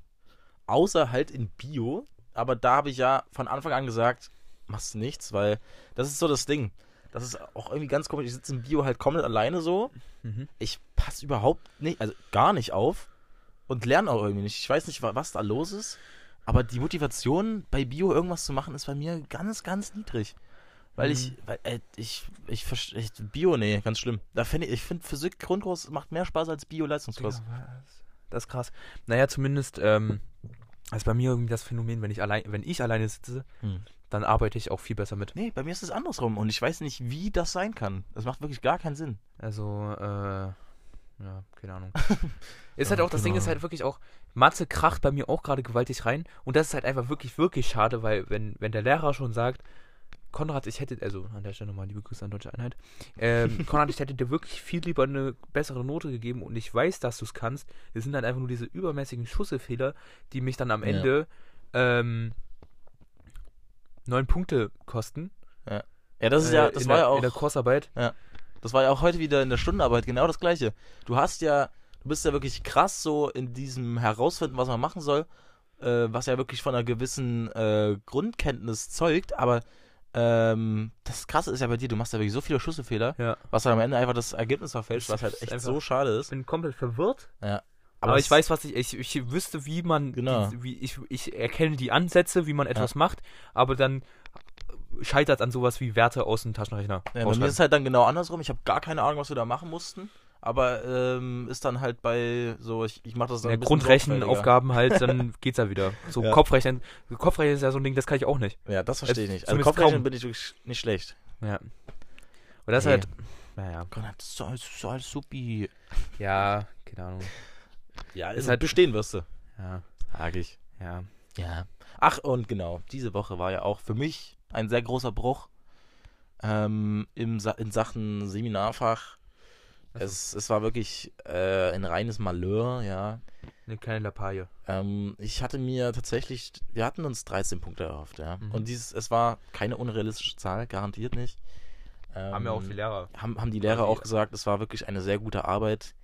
Außer halt in Bio. Aber da habe ich ja von Anfang an gesagt, machst nichts, weil das ist so das Ding. Das ist auch irgendwie ganz komisch. Ich sitze im Bio halt komplett alleine so. Mhm. Ich passe überhaupt nicht, also gar nicht auf. Und lerne auch irgendwie nicht. Ich weiß nicht, wa- was da los ist. Aber die Motivation, bei Bio irgendwas zu machen, ist bei mir ganz, ganz niedrig. Weil Mhm. ich, weil, äh, ich, ich, ich, Bio, nee, ganz schlimm. Da find ich, ich finde Physik Grundkurs macht mehr Spaß als Bio-Leistungskurs. Was? Das ist krass. Naja, zumindest ähm, ist bei mir irgendwie das Phänomen, wenn ich allein, wenn ich alleine sitze, Hm. dann arbeite ich auch viel besser mit. Nee, bei mir ist es andersrum und ich weiß nicht, wie das sein kann. Das macht wirklich gar keinen Sinn. Also, äh, ja, keine Ahnung. ist halt Ja, auch, das Ding genau. ist halt wirklich auch, Mathe kracht bei mir auch gerade gewaltig rein und das ist halt einfach wirklich, wirklich schade, weil wenn, wenn der Lehrer schon sagt, Konrad, ich hätte, also an der Stelle nochmal liebe Grüße an Deutsche Einheit, ähm, Konrad, ich hätte dir wirklich viel lieber eine bessere Note gegeben und ich weiß, dass du es kannst. Es sind dann einfach nur diese übermäßigen Schussefehler, die mich dann am Ja. Ende ähm, neun Punkte kosten. Ja, das ist ja, äh, das in war der, ja auch. in der Kursarbeit. Das war ja auch heute wieder in der Stundenarbeit genau das gleiche. Du hast ja, du bist ja wirklich krass so in diesem Herausfinden, was man machen soll, äh, was ja wirklich von einer gewissen äh, Grundkenntnis zeugt, aber ähm, das Krasse ist ja bei dir, du machst ja wirklich so viele Schussefehler, Ja. was dann am Ende einfach das Ergebnis verfälscht, was halt echt einfach- so schade Ich ist. bin komplett verwirrt. Ja. Aber, es- ich weiß, was ich, ich, ich wüsste, wie man, Genau. die, wie ich, ich erkenne die Ansätze, wie man etwas macht, aber dann scheitert an sowas wie Werte aus dem Taschenrechner. Ja, bei mir ist es halt dann genau andersrum. Ich habe gar keine Ahnung, was wir da machen mussten. Aber ähm, ist dann halt bei so, ich, ich mache das dann ja, Grundrechenaufgaben halt, dann geht's ja wieder. So Ja. Kopfrechnen. Kopfrechnen ist ja so ein Ding, das kann ich auch nicht. Ja, das verstehe ich Äh, nicht. Also Kopfrechnen kaum. bin ich wirklich nicht schlecht. Ja. Und das Nee. halt, naja, das ist so alles, so alles supi. ja, keine Ahnung. Ja, Ist halt- halt bestehen wirst du. Ja, Sag ich. ja. Ja. Ach, und genau, diese Woche war ja auch für mich ein sehr großer Bruch ähm, im Sa in Sachen Seminarfach. Es, es war wirklich äh, ein reines Malheur, ja. eine kleine Lappalie. Ähm, ich hatte mir tatsächlich, wir hatten uns 13 Punkte erhofft, ja. Mhm. Und dieses, es war keine unrealistische Zahl, garantiert nicht. Ähm, Haben ja auch die Lehrer. haben, haben die Lehrer auch gesagt, es war wirklich eine sehr gute Arbeit.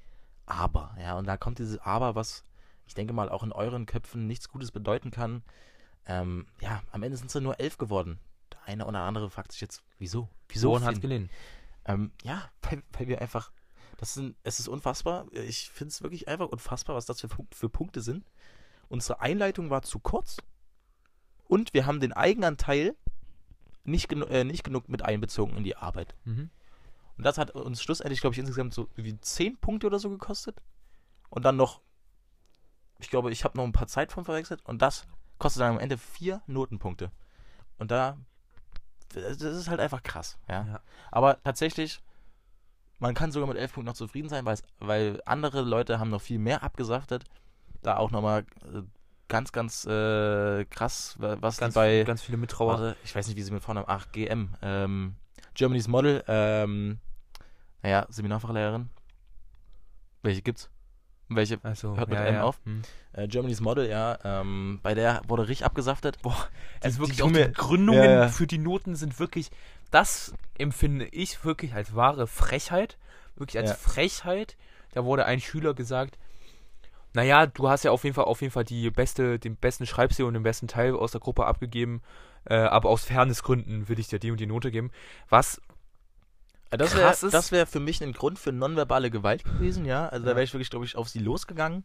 Aber, ja, und da kommt dieses Aber, was ich denke mal auch in euren Köpfen nichts Gutes bedeuten kann. Ähm, ja, am Ende sind es ja nur elf geworden. eine oder andere fragt sich jetzt, wieso? Wieso? Woran hat's Finn? gelegen? Ähm, ja, weil, weil wir einfach, das sind, es ist unfassbar. Ich finde es wirklich einfach unfassbar, was das für, für Punkte sind. Unsere Einleitung war zu kurz und wir haben den Eigenanteil nicht, genu äh, nicht genug mit einbezogen in die Arbeit. Mhm. Und das hat uns schlussendlich, glaube ich, insgesamt so wie 10 Punkte oder so gekostet. Und dann noch, ich glaube, ich habe noch ein paar Zeit von verwechselt. Und das kostet dann am Ende vier Notenpunkte. Und da, das ist halt einfach krass, ja. Ja. Aber tatsächlich, man kann sogar mit 11 Punkten noch zufrieden sein, weil andere Leute haben noch viel mehr abgesaftet. Da auch nochmal äh, ganz, ganz äh, krass, wa- was Ganz, bei, ganz viele Mittrauer. warte, ich weiß nicht, wie sie mit Vornamen, ach, GM, ähm, Germany's Model, ähm, naja, Seminarfachlehrerin. Welche gibt's? Welche? Also, hört mit M auf? Hm. Äh, Germany's Model, ja, ähm, bei der wurde richtig abgesaftet. Boah, Also wirklich die auch die Gründungen Ja, ja. für die Noten sind wirklich, das empfinde ich wirklich als wahre Frechheit. Wirklich als Ja. Frechheit. Da wurde ein Schüler gesagt, naja, du hast ja auf jeden Fall auf jeden Fall die beste, den besten Schreibstil und den besten Teil aus der Gruppe abgegeben, äh, aber aus Fairnessgründen will ich dir die und die Note geben. Was Das wäre wär für mich ein Grund für nonverbale Gewalt gewesen, ja. Also da wäre ich wirklich, glaube ich, auf sie losgegangen.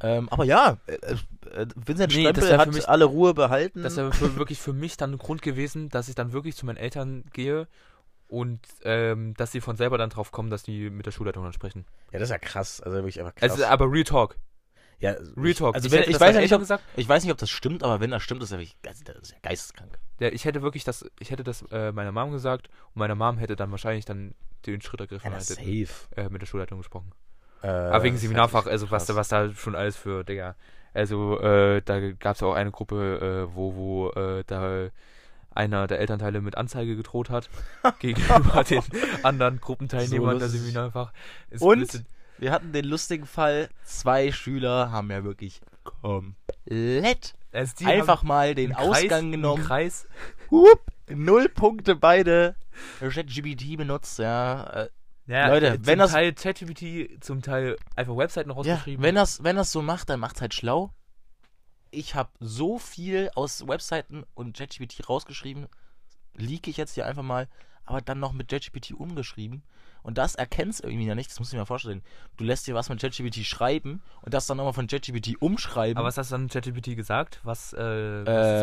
Ähm, aber ja, äh, äh, Vincent Nee, Strempel hat mich- alle Ruhe behalten. Das wäre wirklich für mich dann ein Grund gewesen, dass ich dann wirklich zu meinen Eltern gehe und ähm, dass sie von selber dann drauf kommen, dass die mit der Schulleitung dann sprechen. ja, das ist ja krass. Also wirklich einfach krass. Also, aber Real Talk. Ja, Real Talk. Also ich, wenn, ich, weiß ja nicht, ob, gesagt. ich weiß nicht, ob das stimmt, aber wenn das stimmt, ist das, wirklich, das ist ja geisteskrank. Der, ich hätte wirklich das, ich hätte das äh, meiner Mom gesagt und meine Mom hätte dann wahrscheinlich dann den Schritt ergriffen und hätte safe. äh, mit der Schulleitung gesprochen. Äh, Aber wegen Seminarfach, halt also was was da schon alles für, Digga. Also, äh, da gab es auch eine Gruppe, äh, wo, wo äh, da einer der Elternteile mit Anzeige gedroht hat gegenüber den anderen Gruppenteilnehmern der lustig. Seminarfach. Ist Und? Wir hatten den lustigen Fall, zwei Schüler haben ja wirklich komplett also die einfach mal den Kreis- Ausgang genommen. Kreis. Hup, null Punkte beide. ChatGPT benutzt, ja. Äh, Ja, Leute, zum wenn das- Teil ChatGPT, zum Teil einfach Webseiten ja rausgeschrieben. wenn das, wenn das so macht, dann macht's halt schlau. Ich habe so viel aus Webseiten und ChatGPT rausgeschrieben, leak ich jetzt hier einfach mal, aber dann noch mit ChatGPT umgeschrieben. Und das erkennst irgendwie ja nicht, das musst du dir mal vorstellen. Du lässt dir was mit ChatGPT schreiben und das dann nochmal von ChatGPT umschreiben. Aber was hast du dann ChatGPT gesagt? Was, äh, was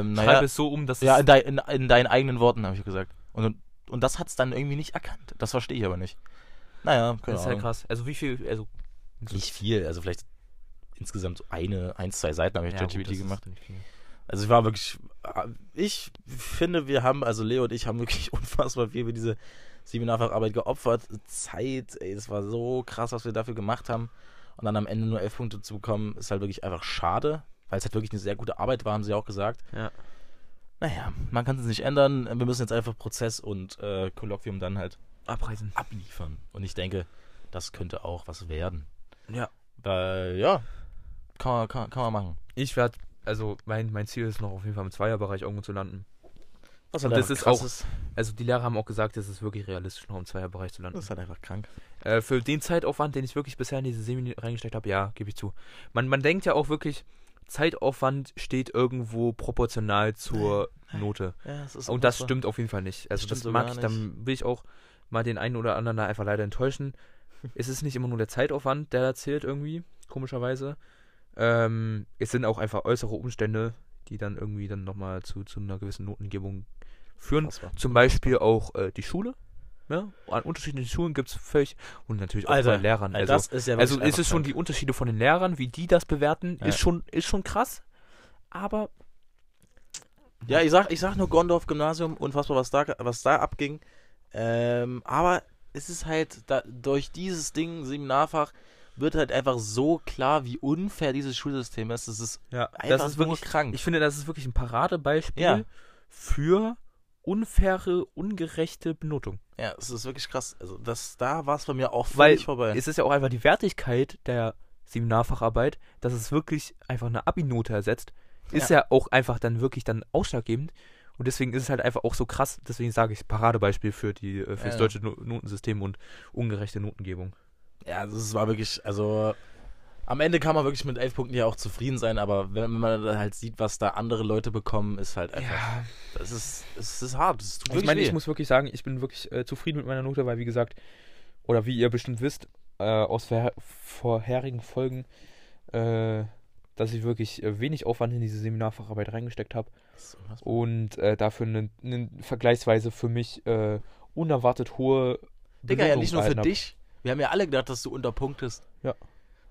ähm, Schreib naja, es so um, dass Ja, es in, dein, in, in deinen eigenen Worten, habe ich gesagt. Und, und das hat es dann irgendwie nicht erkannt. Das verstehe ich aber nicht. Naja, keine das ist halt krass. Also wie viel, also Nicht viel, also vielleicht insgesamt eine, eins, zwei Seiten habe ich Ja, ChatGPT gemacht. Also ich war wirklich, ich finde, wir haben, also Leo und ich haben wirklich unfassbar viel für diese Seminarfacharbeit geopfert. Zeit, ey, das war so krass, was wir dafür gemacht haben. Und dann am Ende nur elf Punkte zu bekommen, ist halt wirklich einfach schade, weil es halt wirklich eine sehr gute Arbeit war, haben sie auch gesagt. Ja. Naja, man kann es nicht ändern. Wir müssen jetzt einfach Prozess und äh, Kolloquium dann halt Abreisen. abliefern. Und ich denke, das könnte auch was werden. Ja. Weil, ja, kann man, kann, kann man machen. Ich werde, also mein, mein Ziel ist noch auf jeden Fall im Zweierbereich irgendwo zu landen. Und halt das ist auch- ist. Also die Lehrer haben auch gesagt, es ist wirklich realistisch, noch im Zweierbereich zu landen. Das ist halt einfach krank. Äh, für den Zeitaufwand, den ich wirklich bisher in diese Semi reingesteckt habe, ja, gebe ich zu. Man, man denkt ja auch wirklich, Zeitaufwand steht irgendwo proportional zur Note. Ja, es ist Und das stimmt auf jeden Fall nicht. Also das so mag ich, dann will ich auch mal den einen oder anderen da einfach leider enttäuschen. es ist nicht immer nur der Zeitaufwand, der da zählt irgendwie, komischerweise. Ähm, es sind auch einfach äußere Umstände, die dann irgendwie dann nochmal zu, zu einer gewissen Notengebung führen. Unfassbar. Zum Beispiel auch äh, die Schule. Ja? An unterschiedlichen Schulen gibt es völlig und natürlich auch Alter, bei Lehrern. Alter, Also, das ist ja also ist es schon die Unterschiede von den Lehrern, wie die das bewerten, Ja. ist schon ist schon krass. Aber Ja, ich sag, ich sag nur Gondorf Gymnasium, unfassbar, was da, was da abging. Ähm, aber es ist halt, da, durch dieses Ding, Seminarfach, wird halt einfach so klar, wie unfair dieses Schulsystem ist. Es ist ja, einfach das ist wirklich krank. Ich finde, das ist wirklich ein Paradebeispiel Ja. für unfaire, ungerechte Benotung. ja, es ist wirklich krass. Also das, da war es bei mir auch Weil völlig vorbei. Es ist ja auch einfach die Wertigkeit der Seminarfacharbeit, dass es wirklich einfach eine Abi-Note ersetzt, ist ja. auch einfach dann wirklich dann ausschlaggebend. Und deswegen ist es halt einfach auch so krass, deswegen sage ich Paradebeispiel für die äh, für das Ja. deutsche no Notensystem und ungerechte Notengebung. Ja, das war wirklich, also Am Ende kann man wirklich mit elf Punkten ja auch zufrieden sein, aber wenn man dann halt sieht, was da andere Leute bekommen, ist halt einfach. Ja, Das ist, es ist hart. Das tut ich meine, weh. ich muss wirklich sagen, ich bin wirklich äh, zufrieden mit meiner Note, weil wie gesagt, oder wie ihr bestimmt wisst, äh, aus vorher vorherigen Folgen, äh, dass ich wirklich äh, wenig Aufwand in diese Seminarfacharbeit reingesteckt habe und äh, dafür einen einen vergleichsweise für mich äh, unerwartet hohe Digga, ja nicht nur für dich. Wir haben ja alle gedacht, dass du unterpunktest. Ja.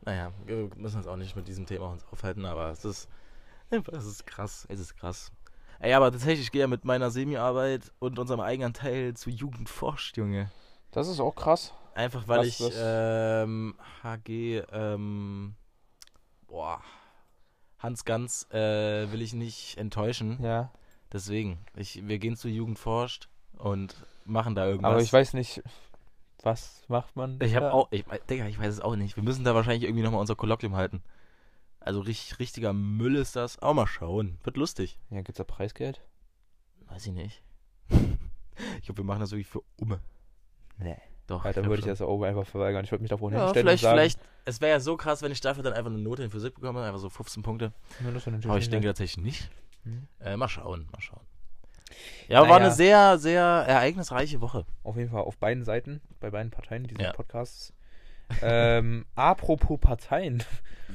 Naja, wir müssen uns auch nicht mit diesem Thema uns aufhalten, aber es ist, es ist krass. Es ist krass. Ey, aber tatsächlich, ich gehe ja mit meiner Semi-Arbeit und unserem eigenen Teil zu Jugendforscht, Junge. Das ist auch krass. Einfach weil Was- ich ähm, HG, ähm, boah, Hans Ganz äh, will ich nicht enttäuschen. Ja. Deswegen, ich, wir gehen zu Jugendforscht und machen da irgendwas. Aber ich weiß nicht, was macht man? Ich habe da? auch, ich, Digga, ich weiß es auch nicht. Wir müssen da wahrscheinlich irgendwie nochmal unser Kolloquium halten. Also richtig, richtiger Müll ist das. Auch mal schauen. Wird lustig. Ja, gibt's da Preisgeld? Weiß ich nicht. ich glaube, wir machen das wirklich für Umme. Nee. Doch. Ja, dann würde ich schon. das auch einfach verweigern. Ich würde mich davor Ja, hinstellen vielleicht, und sagen, vielleicht. Es wäre ja so krass, wenn ich dafür dann einfach eine Note in Physik bekomme. Einfach so 15 Punkte. Ja, Aber ich denke tatsächlich nicht. Hm. Äh, mal schauen, mal schauen. Ja, aber war Naja. eine sehr, sehr ereignisreiche Woche. Auf jeden Fall auf beiden Seiten, bei beiden Parteien dieses Ja. Podcasts. ähm, apropos Parteien.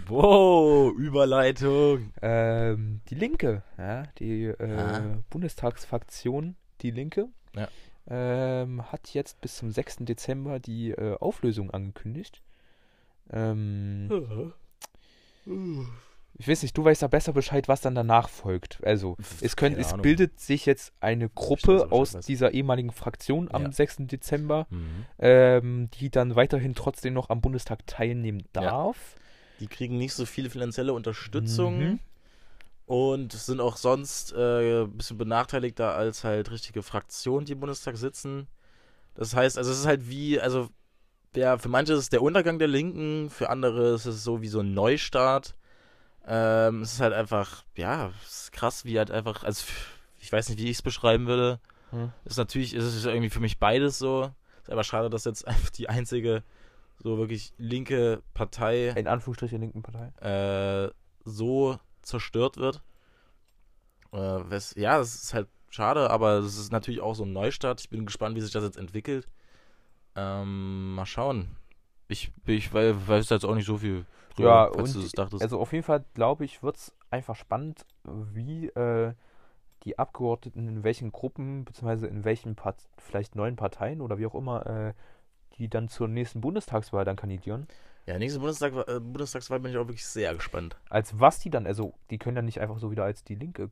Wow, Überleitung. Ähm, die Linke, ja, die äh, Ah. Bundestagsfraktion Die Linke, Ja. ähm, hat jetzt bis zum 6. Dezember die äh, Auflösung angekündigt. Ähm, ich weiß nicht, du weißt da besser Bescheid, was dann danach folgt. Also, es, können, es bildet sich jetzt eine Gruppe aus dieser ehemaligen Fraktion am Ja. 6. Dezember, Mhm. ähm, die dann weiterhin trotzdem noch am Bundestag teilnehmen Ja. darf. Die kriegen nicht so viel finanzielle Unterstützung Mhm. und sind auch sonst äh, ein bisschen benachteiligter als halt richtige Fraktionen, die im Bundestag sitzen. Das heißt, also es ist halt wie, also ja, für manche ist es der Untergang der Linken, für andere ist es so wie so ein Neustart. Ähm, es ist halt einfach, ja, es ist krass, wie halt einfach, also ich weiß nicht, wie ich es beschreiben würde. Hm. Ist natürlich, ist es irgendwie für mich beides so. Ist aber schade, dass jetzt einfach die einzige so wirklich linke Partei In Anführungsstrichen linken Partei. äh, so zerstört wird. Äh, wes- ja, das ist halt schade, aber es ist natürlich auch so ein Neustart. Ich bin gespannt, wie sich das jetzt entwickelt. Ähm, mal schauen. Ich, ich wei- weiß jetzt auch nicht so viel drüber, Ja, falls und du das dachtest. Also auf jeden Fall, glaube ich, wird es einfach spannend, wie äh, die Abgeordneten in welchen Gruppen, beziehungsweise in welchen Part vielleicht neuen Parteien oder wie auch immer, äh, die dann zur nächsten Bundestagswahl dann kandidieren. ja, nächste Bundestag, äh, Bundestagswahl bin ich auch wirklich sehr gespannt. Als was die dann, also die können ja nicht einfach so wieder als die Linke.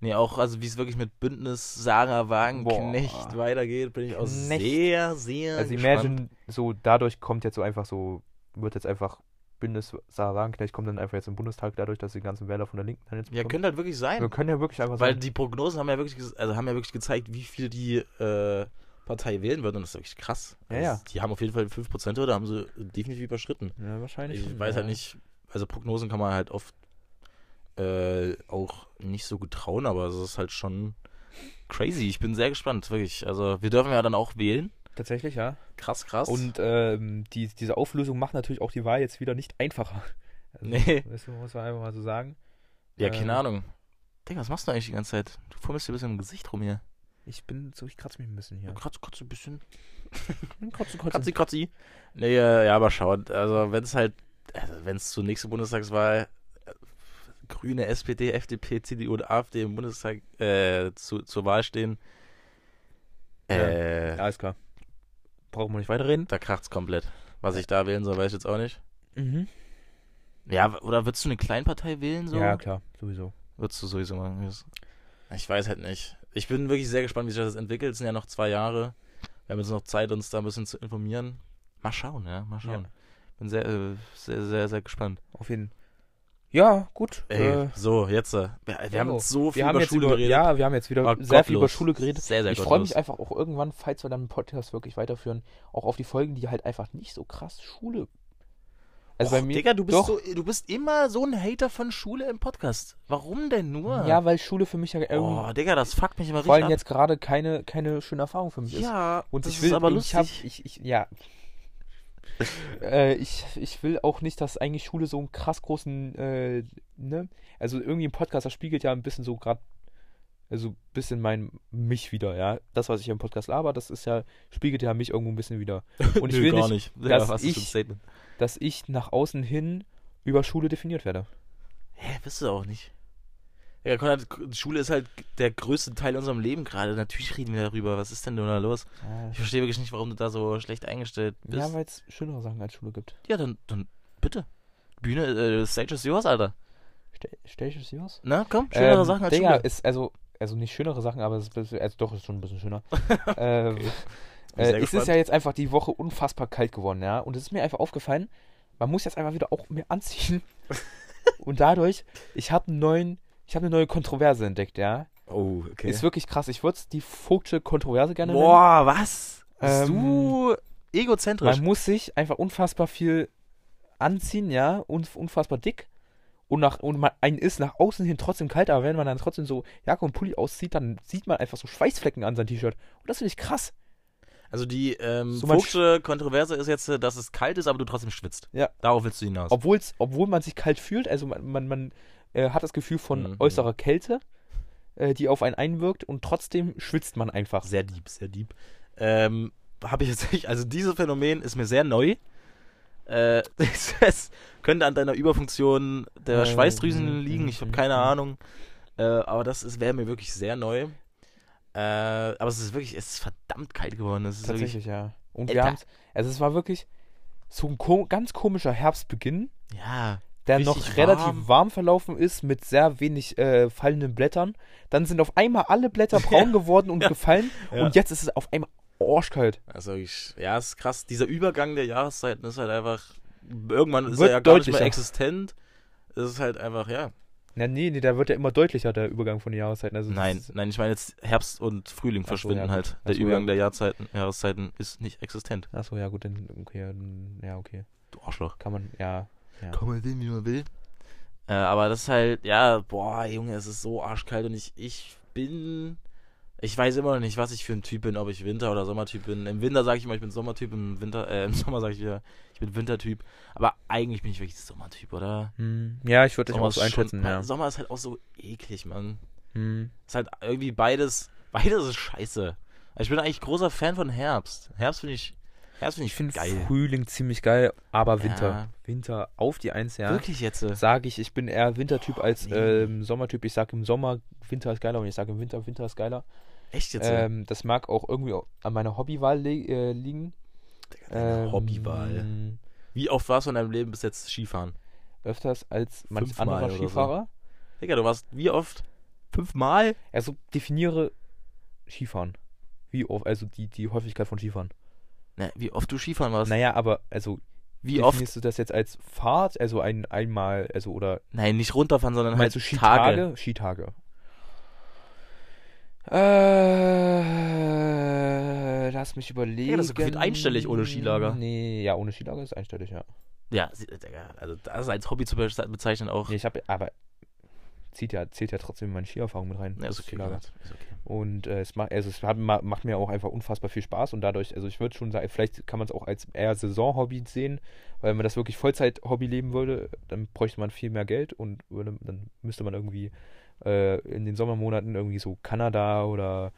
Nee, auch, also wie es wirklich mit Bündnis Sarah Wagenknecht Boah. weitergeht, bin ich auch Knecht. sehr, sehr Also gespannt. imagine, so dadurch kommt jetzt so einfach so, wird jetzt einfach Bündnis Sarah Wagenknecht kommt dann einfach jetzt im Bundestag dadurch, dass die ganzen Wähler von der Linken dann jetzt Ja, bekommen. könnte halt wirklich sein. Wir können ja wirklich einfach Weil sagen, die Prognosen haben ja wirklich, also haben ja wirklich gezeigt, wie viel die äh, Partei wählen wird und das ist wirklich krass. Ja, also, ja. Die haben auf jeden Fall 5% oder haben sie definitiv überschritten. ja, wahrscheinlich. Ich weiß ja. halt nicht, also Prognosen kann man halt oft äh, auch nicht so gut trauen, aber es ist halt schon crazy. Ich bin sehr gespannt, wirklich. Also wir dürfen ja dann auch wählen. Tatsächlich, ja. Krass, krass. Und ähm, die, diese Auflösung macht natürlich auch die Wahl jetzt wieder nicht einfacher. Also, Nee. Muss man einfach mal so sagen. ja, ähm, keine Ahnung. Digga, was machst du eigentlich die ganze Zeit? Du fummelst dir ein bisschen im Gesicht rum hier. Ich bin so, ich kratze mich ein bisschen hier. Kratz, kratz ein bisschen. Kratze, Kratzi, kratzi. Nee, äh, ja, aber schaut. Also, wenn es halt, also wenn es zur nächsten Bundestagswahl äh, Grüne, SPD, FDP, CDU und AfD im Bundestag äh, zu, zur Wahl stehen, äh, Alles klar. Brauchen wir nicht weiterreden. da kracht's komplett. Was ich da wählen soll, weiß ich jetzt auch nicht. Mhm. Ja, oder würdest du eine Kleinpartei wählen so? Ja, klar, sowieso. Würdest du sowieso machen. Ich weiß halt nicht. Ich bin wirklich sehr gespannt, wie sich das entwickelt. Es sind ja noch zwei Jahre. Wir haben jetzt noch Zeit, uns da ein bisschen zu informieren. Mal schauen, ja, mal schauen. Ja. Bin sehr, äh, sehr, sehr, sehr gespannt. Auf jeden Ja, gut. Ey, äh, so, jetzt. äh, Wir, wir haben so. viel haben über Schule über, geredet. Ja, wir haben jetzt wieder War sehr viel über gottlos. Schule geredet. Sehr, sehr ich freue mich gottlos. einfach auch irgendwann, falls wir dann einen Podcast wirklich weiterführen, auch auf die Folgen, die halt einfach nicht so krass Schule. Also Och, bei mir. Digga, du bist, doch, so, du bist immer so ein Hater von Schule im Podcast. Warum denn nur? Ja, weil Schule für mich ja irgendwie Oh, Digga, das fuckt mich immer vor allem richtig jetzt gerade keine, keine schöne Erfahrung für mich ab. ist. Ja, Und das ich will, ist aber ich lustig. hab, ich, ich, ja. äh, ich, ich will auch nicht, dass eigentlich Schule so einen krass großen, äh, ne? Also irgendwie im Podcast, das spiegelt ja ein bisschen so gerade, also ein bisschen mein, mich wieder, ja. Das, was ich im Podcast laber, das ist ja, spiegelt ja mich irgendwo ein bisschen wieder. Und ich Nö, will gar nicht, nicht. dass was ist ich- ein dass ich nach außen hin über Schule definiert werde. Hä, bist du auch nicht. Ja, Konrad, Schule ist halt der größte Teil unserem Leben gerade. Natürlich reden wir darüber. Was ist denn da los? Ich verstehe wirklich nicht, warum du da so schlecht eingestellt bist. Ja, weil es schönere Sachen als Schule gibt. Ja, dann, dann bitte. Bühne, äh, Stage is yours, Alter. Es dir was? Na, komm, schönere ähm, Sachen als Digga, Schule. ist also, also nicht schönere Sachen, aber es ist, bisschen- also doch, ist schon ein bisschen schöner. ähm, äh, es ist ja jetzt einfach die Woche unfassbar kalt geworden, ja. Und es ist mir einfach aufgefallen, man muss jetzt einfach wieder auch mehr anziehen. Und dadurch, ich habe einen neuen, ich habe eine neue Kontroverse entdeckt, ja. Oh, okay. Ist wirklich krass. Ich würde es die Vogtsche Kontroverse gerne Boah, was? Bist Ähm, du nennen. egozentrisch? Man muss sich einfach unfassbar viel anziehen, ja, und unfassbar dick. Und, nach, und man, einen ist nach außen hin trotzdem kalt, aber wenn man dann trotzdem so Jacke und Pulli auszieht, dann sieht man einfach so Schweißflecken an seinem T-Shirt. Und das finde ich krass. Also die ähm, So Vogtsche Kontroverse ist jetzt, äh, dass es kalt ist, aber du trotzdem schwitzt. Ja. Darauf willst du hinaus. Obwohl's, obwohl man sich kalt fühlt, also man, man, man äh, hat das Gefühl von Mhm. äußerer Kälte, äh, die auf einen einwirkt und trotzdem schwitzt man einfach. Sehr deep, sehr deep. Ähm, habe ich jetzt nicht, also dieses Phänomen ist mir sehr neu. Äh, es könnte an deiner Überfunktion der Äh, Schweißdrüsen mhm, liegen, ich habe mhm, keine mhm. Ahnung. Äh, aber das wäre mir wirklich sehr neu. Äh, aber es ist wirklich, es ist verdammt kalt geworden. Es ist wirklich, Tatsächlich, ja. Und Alter. wir also es war wirklich so ein ko ganz komischer Herbstbeginn, ja, der Richtig noch relativ warm. warm verlaufen ist mit sehr wenig äh, fallenden Blättern. Dann sind auf einmal alle Blätter braun geworden und gefallen Ja. und jetzt ist es auf einmal arschkalt. also ich, ja, es ist krass. Dieser Übergang der Jahreszeiten ist halt einfach, irgendwann ist Wird er ja gar nicht mehr existent. Es ist halt einfach, ja. Na, nee, nee, da wird ja immer deutlicher, der Übergang von den Jahreszeiten. Also Nein, nein, ich meine jetzt Herbst und Frühling Ach so, verschwinden ja, halt. Der so, Übergang ja, der Jahrzeiten, Jahreszeiten ist nicht existent. Achso, ja, gut, dann, okay, dann, ja, okay. Du Arschloch. Kann man, ja. Ja. Kann man sehen, wie man will. Äh, aber das ist halt, ja, boah, Junge, es ist so arschkalt und ich, ich bin. Ich weiß immer noch nicht, was ich für ein Typ bin, ob ich Winter- oder Sommertyp bin. Im Winter sage ich immer, ich bin Sommertyp, im Winter, äh, im Sommer sage ich wieder, ich bin Wintertyp. Aber eigentlich bin ich wirklich Sommertyp, oder? Hm, ja, ich würde dich auch so schon- einschätzen, Mann, ja. Sommer ist halt auch so eklig, Mann. Hm. Ist halt irgendwie beides, beides ist scheiße. Ich bin eigentlich großer Fan von Herbst. Herbst finde ich, Herbst finde Ich finde geil. Frühling ziemlich geil, aber Winter. Ja. Winter auf die Eins, ja. Wirklich jetzt? äh, Sage ich, ich bin eher Wintertyp als nee. ähm, Sommertyp. Ich sage im Sommer, Winter ist geiler und ich sage im Winter, Winter ist geiler. Echt jetzt? äh? Ähm, das mag auch irgendwie an meiner Hobbywahl li äh, liegen. Ähm, Hobbywahl. Wie oft warst du in deinem Leben bis jetzt Skifahren? Öfters als manch Fünfmal anderer oder so. Skifahrer. Digga, du warst wie oft? Fünfmal? Also definiere Skifahren. Wie oft, also die, die Häufigkeit von Skifahren. Ne, wie oft du Skifahren warst? Naja, aber also wie oft? definierst du das jetzt als Fahrt, also ein einmal, also oder Nein, nicht runterfahren, sondern halt du Tage. Skitage? Skitage. Äh, lass mich überlegen. das ist gefühlt einstellig ohne Skilager. Nee, ja, ohne Skilager ist einstellig, ja. Ja, Digga, also das als Hobby zu be- bezeichnen auch. Nee, ich habe, aber zieht ja, zählt ja trotzdem meine Skierfahrung mit rein. Ja, ist okay. Skilager. Ist okay. Und äh, es, macht, also es hat, ma- macht mir auch einfach unfassbar viel Spaß und dadurch, also ich würde schon sagen, vielleicht kann man es auch als eher Saisonhobby sehen, weil wenn man das wirklich Vollzeit-Hobby leben würde, dann bräuchte man viel mehr Geld und würde, dann müsste man irgendwie äh, in den Sommermonaten irgendwie so Kanada oder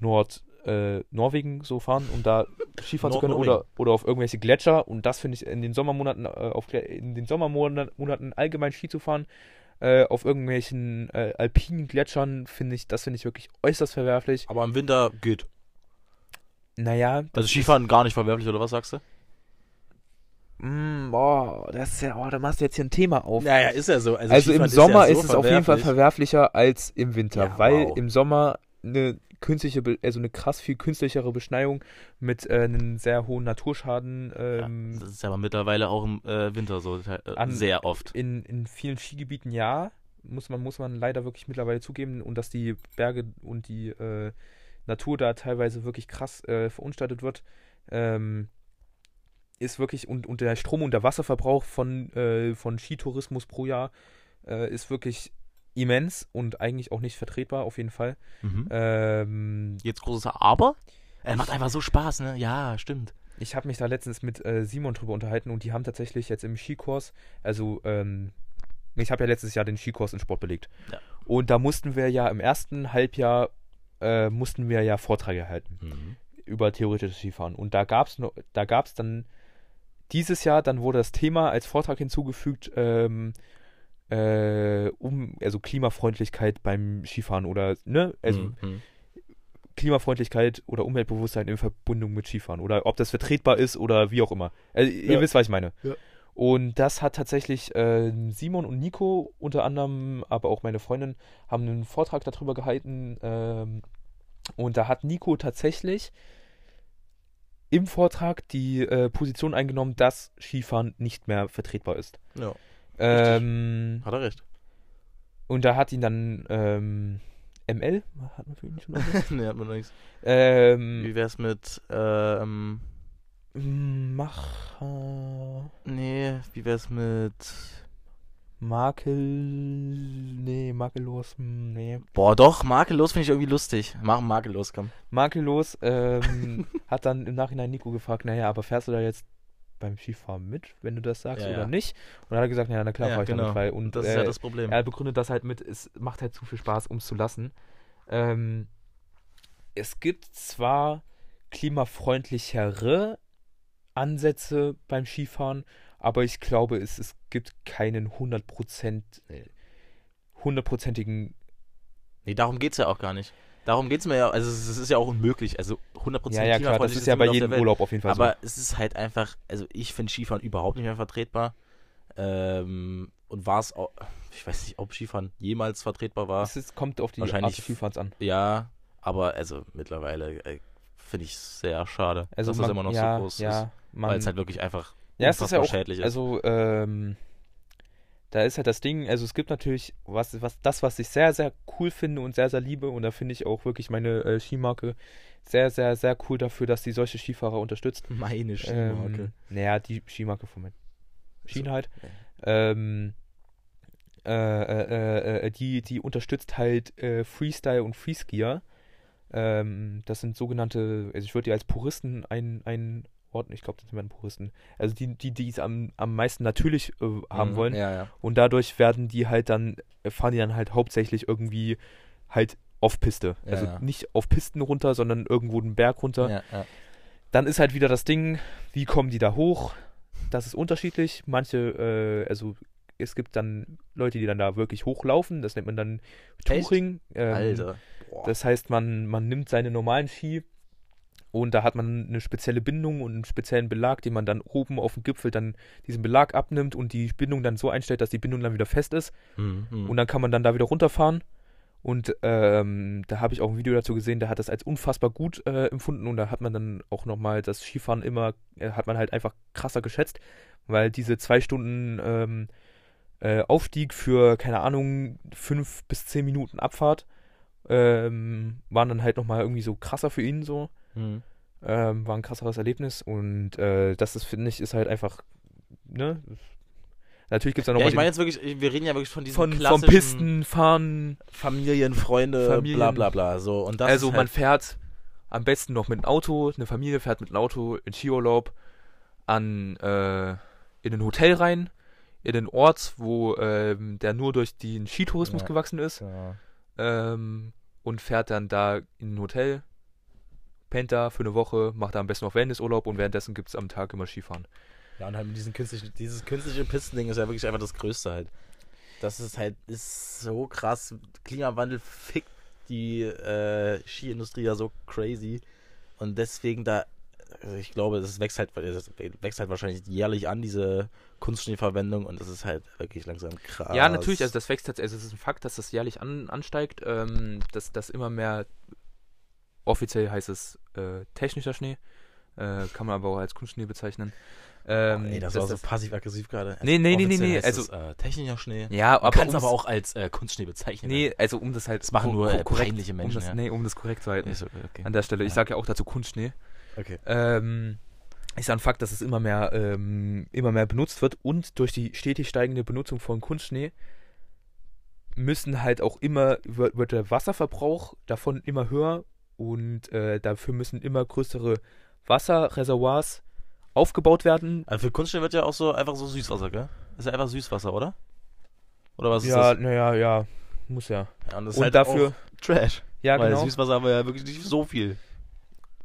Nord, äh, Norwegen so fahren, um da Skifahren zu können oder, oder auf irgendwelche Gletscher und das finde ich in den Sommermonaten, äh, auf, in den Sommermonaten Monaten allgemein Ski zu fahren, äh, auf irgendwelchen äh, alpinen Gletschern finde ich, das finde ich wirklich äußerst verwerflich. Aber im Winter geht. Naja, das Also Skifahren gar nicht verwerflich, oder was sagst du? Mm, boah, das ist ja, oh, da machst du jetzt hier ein Thema auf. Naja, ist ja so. Also, im Skifahren Sommer ja ist, so es auf jeden Fall verwerflich. verwerflicher als im Winter, Ja, weil wow. im Sommer eine künstliche, also eine krass viel künstlichere Beschneiung mit äh, einem sehr hohen Naturschaden ähm, Ja, das ist aber mittlerweile auch im äh, Winter so äh, An- sehr oft. in, in vielen Skigebieten ja, muss man, muss man leider wirklich mittlerweile zugeben und dass die Berge und die äh, Natur da teilweise wirklich krass äh, verunstaltet wird, ähm, ist wirklich und, und der Strom- und der Wasserverbrauch von, von Skitourismus pro Jahr ist wirklich immens und eigentlich auch nicht vertretbar, auf jeden Fall. Mhm. Ähm, Jetzt großes Aber? Er macht einfach so Spaß, ne? Ja, stimmt. ich habe mich da letztens mit äh, Simon drüber unterhalten und die haben tatsächlich jetzt im Skikurs, also ähm, ich habe ja letztes Jahr den Skikurs in Sport belegt. Ja. Und da mussten wir ja im ersten Halbjahr äh, mussten wir ja Vorträge halten Mhm. über theoretisches Skifahren. Und da gab es da gab's dann dieses Jahr, dann wurde das Thema als Vortrag hinzugefügt, ähm, äh, um, also Klimafreundlichkeit beim Skifahren oder, ne, also Mhm. Klimafreundlichkeit oder Umweltbewusstsein in Verbindung mit Skifahren oder ob das vertretbar ist oder wie auch immer. Also, ihr Ja. wisst, was ich meine. Ja. Und das hat tatsächlich äh, Simon und Nico unter anderem, aber auch meine Freundin, haben einen Vortrag darüber gehalten. Ähm, und da hat Nico tatsächlich im Vortrag die äh, Position eingenommen, dass Skifahren nicht mehr vertretbar ist. Ja, Ähm, hat er recht. und da hat ihn dann ähm, ML, hat man für ihn schon irgendwas? nee, hat man noch nichts. ähm, Wie wär's mit, ähm, Macher. nee, wie wär's mit, Makel. Nee, makellos. Nee. boah, doch, makellos finde ich irgendwie lustig. Mach makellos, komm. Makellos ähm, hat dann im Nachhinein Nico gefragt: Naja, aber fährst du da jetzt beim Skifahren mit, wenn du das sagst Ja, oder ja. nicht? Und dann hat er gesagt: Naja, na klar, Ja, fahr ich genau. damit, weil. Und das ist äh, ja das Problem. er begründet das halt mit: Es macht halt zu viel Spaß, um es zu lassen. Ähm, es gibt zwar klimafreundlichere Ansätze beim Skifahren, aber ich glaube, es, es gibt keinen 100%, äh, hundertprozentigen Nee, darum geht's ja auch gar nicht. Darum geht's mir ja, also es es ist ja auch unmöglich. Also 100% Ja, ja, klar, das ist ja bei jedem. Urlaub auf jeden Fall Aber es ist halt einfach, also ich finde Skifahren überhaupt nicht mehr vertretbar. Ähm, und war es auch, ich weiß nicht, ob Skifahren jemals vertretbar so. war. Es ist, kommt auf die Wahrscheinlich Art des Skifahrens an. Ja, aber also mittlerweile äh, finde ich es sehr schade, Also dass man, das immer noch ja, so groß ja, ist. Weil es halt wirklich einfach ja, es ist ja auch, schädlich ist. also, ähm, da ist halt das Ding, also es gibt natürlich was, was, das, was ich sehr, sehr cool finde und sehr, sehr liebe und da finde ich auch wirklich meine äh, Skimarke sehr, sehr, sehr cool dafür, dass die solche Skifahrer unterstützt. Meine Ähm, naja, die Skimarke von meinen Schienen halt. Ja. Ähm, äh, äh, äh, die, die unterstützt halt äh, Freestyle und Freeskier. Ähm, das sind sogenannte, also ich würde die als Puristen ein, einordnen, ich glaube, das sind Puristen. Also die, die, die es am, am meisten natürlich äh, haben Mhm, wollen. Ja, ja. Und dadurch werden die halt dann, äh, fahren die dann halt hauptsächlich irgendwie halt auf Piste. Ja, also nicht auf Pisten runter, sondern irgendwo den Berg runter. Dann ist halt wieder das Ding, wie kommen die da hoch? Das ist unterschiedlich. Manche, äh, also es gibt dann Leute, die dann da wirklich hochlaufen. Das nennt man dann? Touring. Ähm. Das heißt, man, man nimmt seine normalen Ski und da hat man eine spezielle Bindung und einen speziellen Belag, den man dann oben auf dem Gipfel dann diesen Belag abnimmt und die Bindung dann so einstellt, dass die Bindung dann wieder fest ist. Mhm, mhm. Und dann kann man dann da wieder runterfahren. Und ähm, da habe ich auch ein Video dazu gesehen, der hat das als unfassbar gut äh, empfunden und da hat man dann auch nochmal das Skifahren immer, äh, hat man halt einfach krasser geschätzt, weil diese zwei Stunden ähm, äh, Aufstieg für, keine Ahnung, fünf bis zehn Minuten Abfahrt ähm, waren dann halt nochmal irgendwie so krasser für ihn so. Mhm. Ähm, war ein krasseres Erlebnis und äh, das ist, finde ich, ist halt einfach, ne? Natürlich gibt es da Ja, nochmal ich meine jetzt wirklich, wir reden ja wirklich von diesen von, vom klassischen Pistenfahren, Familien, Freunde, Familien. bla bla bla. So, und das also ist man halt, fährt am besten noch mit dem Auto, eine Familie fährt mit dem Auto in Skiurlaub an äh, in ein Hotel rein, in den Ort, wo ähm, der nur durch den Skitourismus Ja. gewachsen ist ja. ähm, und fährt dann da in ein Hotel, pennt da für eine Woche, macht da am besten noch Wellnessurlaub und währenddessen gibt es am Tag immer Skifahren. Ja, und halt mit diesen künstlichen, dieses künstliche Pistending ist ja wirklich einfach das Größte halt. Das ist halt, ist so krass. Klimawandel fickt die äh, Skiindustrie ja so crazy. Und deswegen da, also ich glaube, das wächst halt, das wächst halt wahrscheinlich jährlich an, diese Kunstschneeverwendung. Und das ist halt wirklich langsam krass. Ja, natürlich, also das wächst tatsächlich, also es ist ein Fakt, dass das jährlich an, ansteigt, ähm, dass das immer mehr, offiziell heißt es äh, technischer Schnee, äh, kann man aber auch als Kunstschnee bezeichnen. Ähm, Ey, das dass war so passiv-aggressiv gerade. Nee, nee, nee, nee, nee, heißt also- es, äh, technischer Schnee. ja, aber kann es um's- aber auch als äh, Kunstschnee bezeichnen. Nee, also um das halt Das machen nur, äh, korrekt, peinliche Menschen, Um das, ja. Nee, um das korrekt zu halten. Okay, okay. An der Stelle. Ich Ja. sage ja auch dazu Kunstschnee. okay. Ähm, ist ja ein Fakt, dass es immer mehr, ähm, immer mehr benutzt wird und durch die stetig steigende Benutzung von Kunstschnee müssen halt auch immer, wird der Wasserverbrauch davon immer höher und äh, dafür müssen immer größere Wasserreservoirs aufgebaut werden. Also für Kunststoff wird ja auch so einfach so Süßwasser, gell? Ist ja einfach Süßwasser, oder? Oder was ist ja, das? naja, ja, muss ja. Ja, und das Und dafür, auch Trash. ja weil genau, Süßwasser haben wir ja wirklich nicht so viel.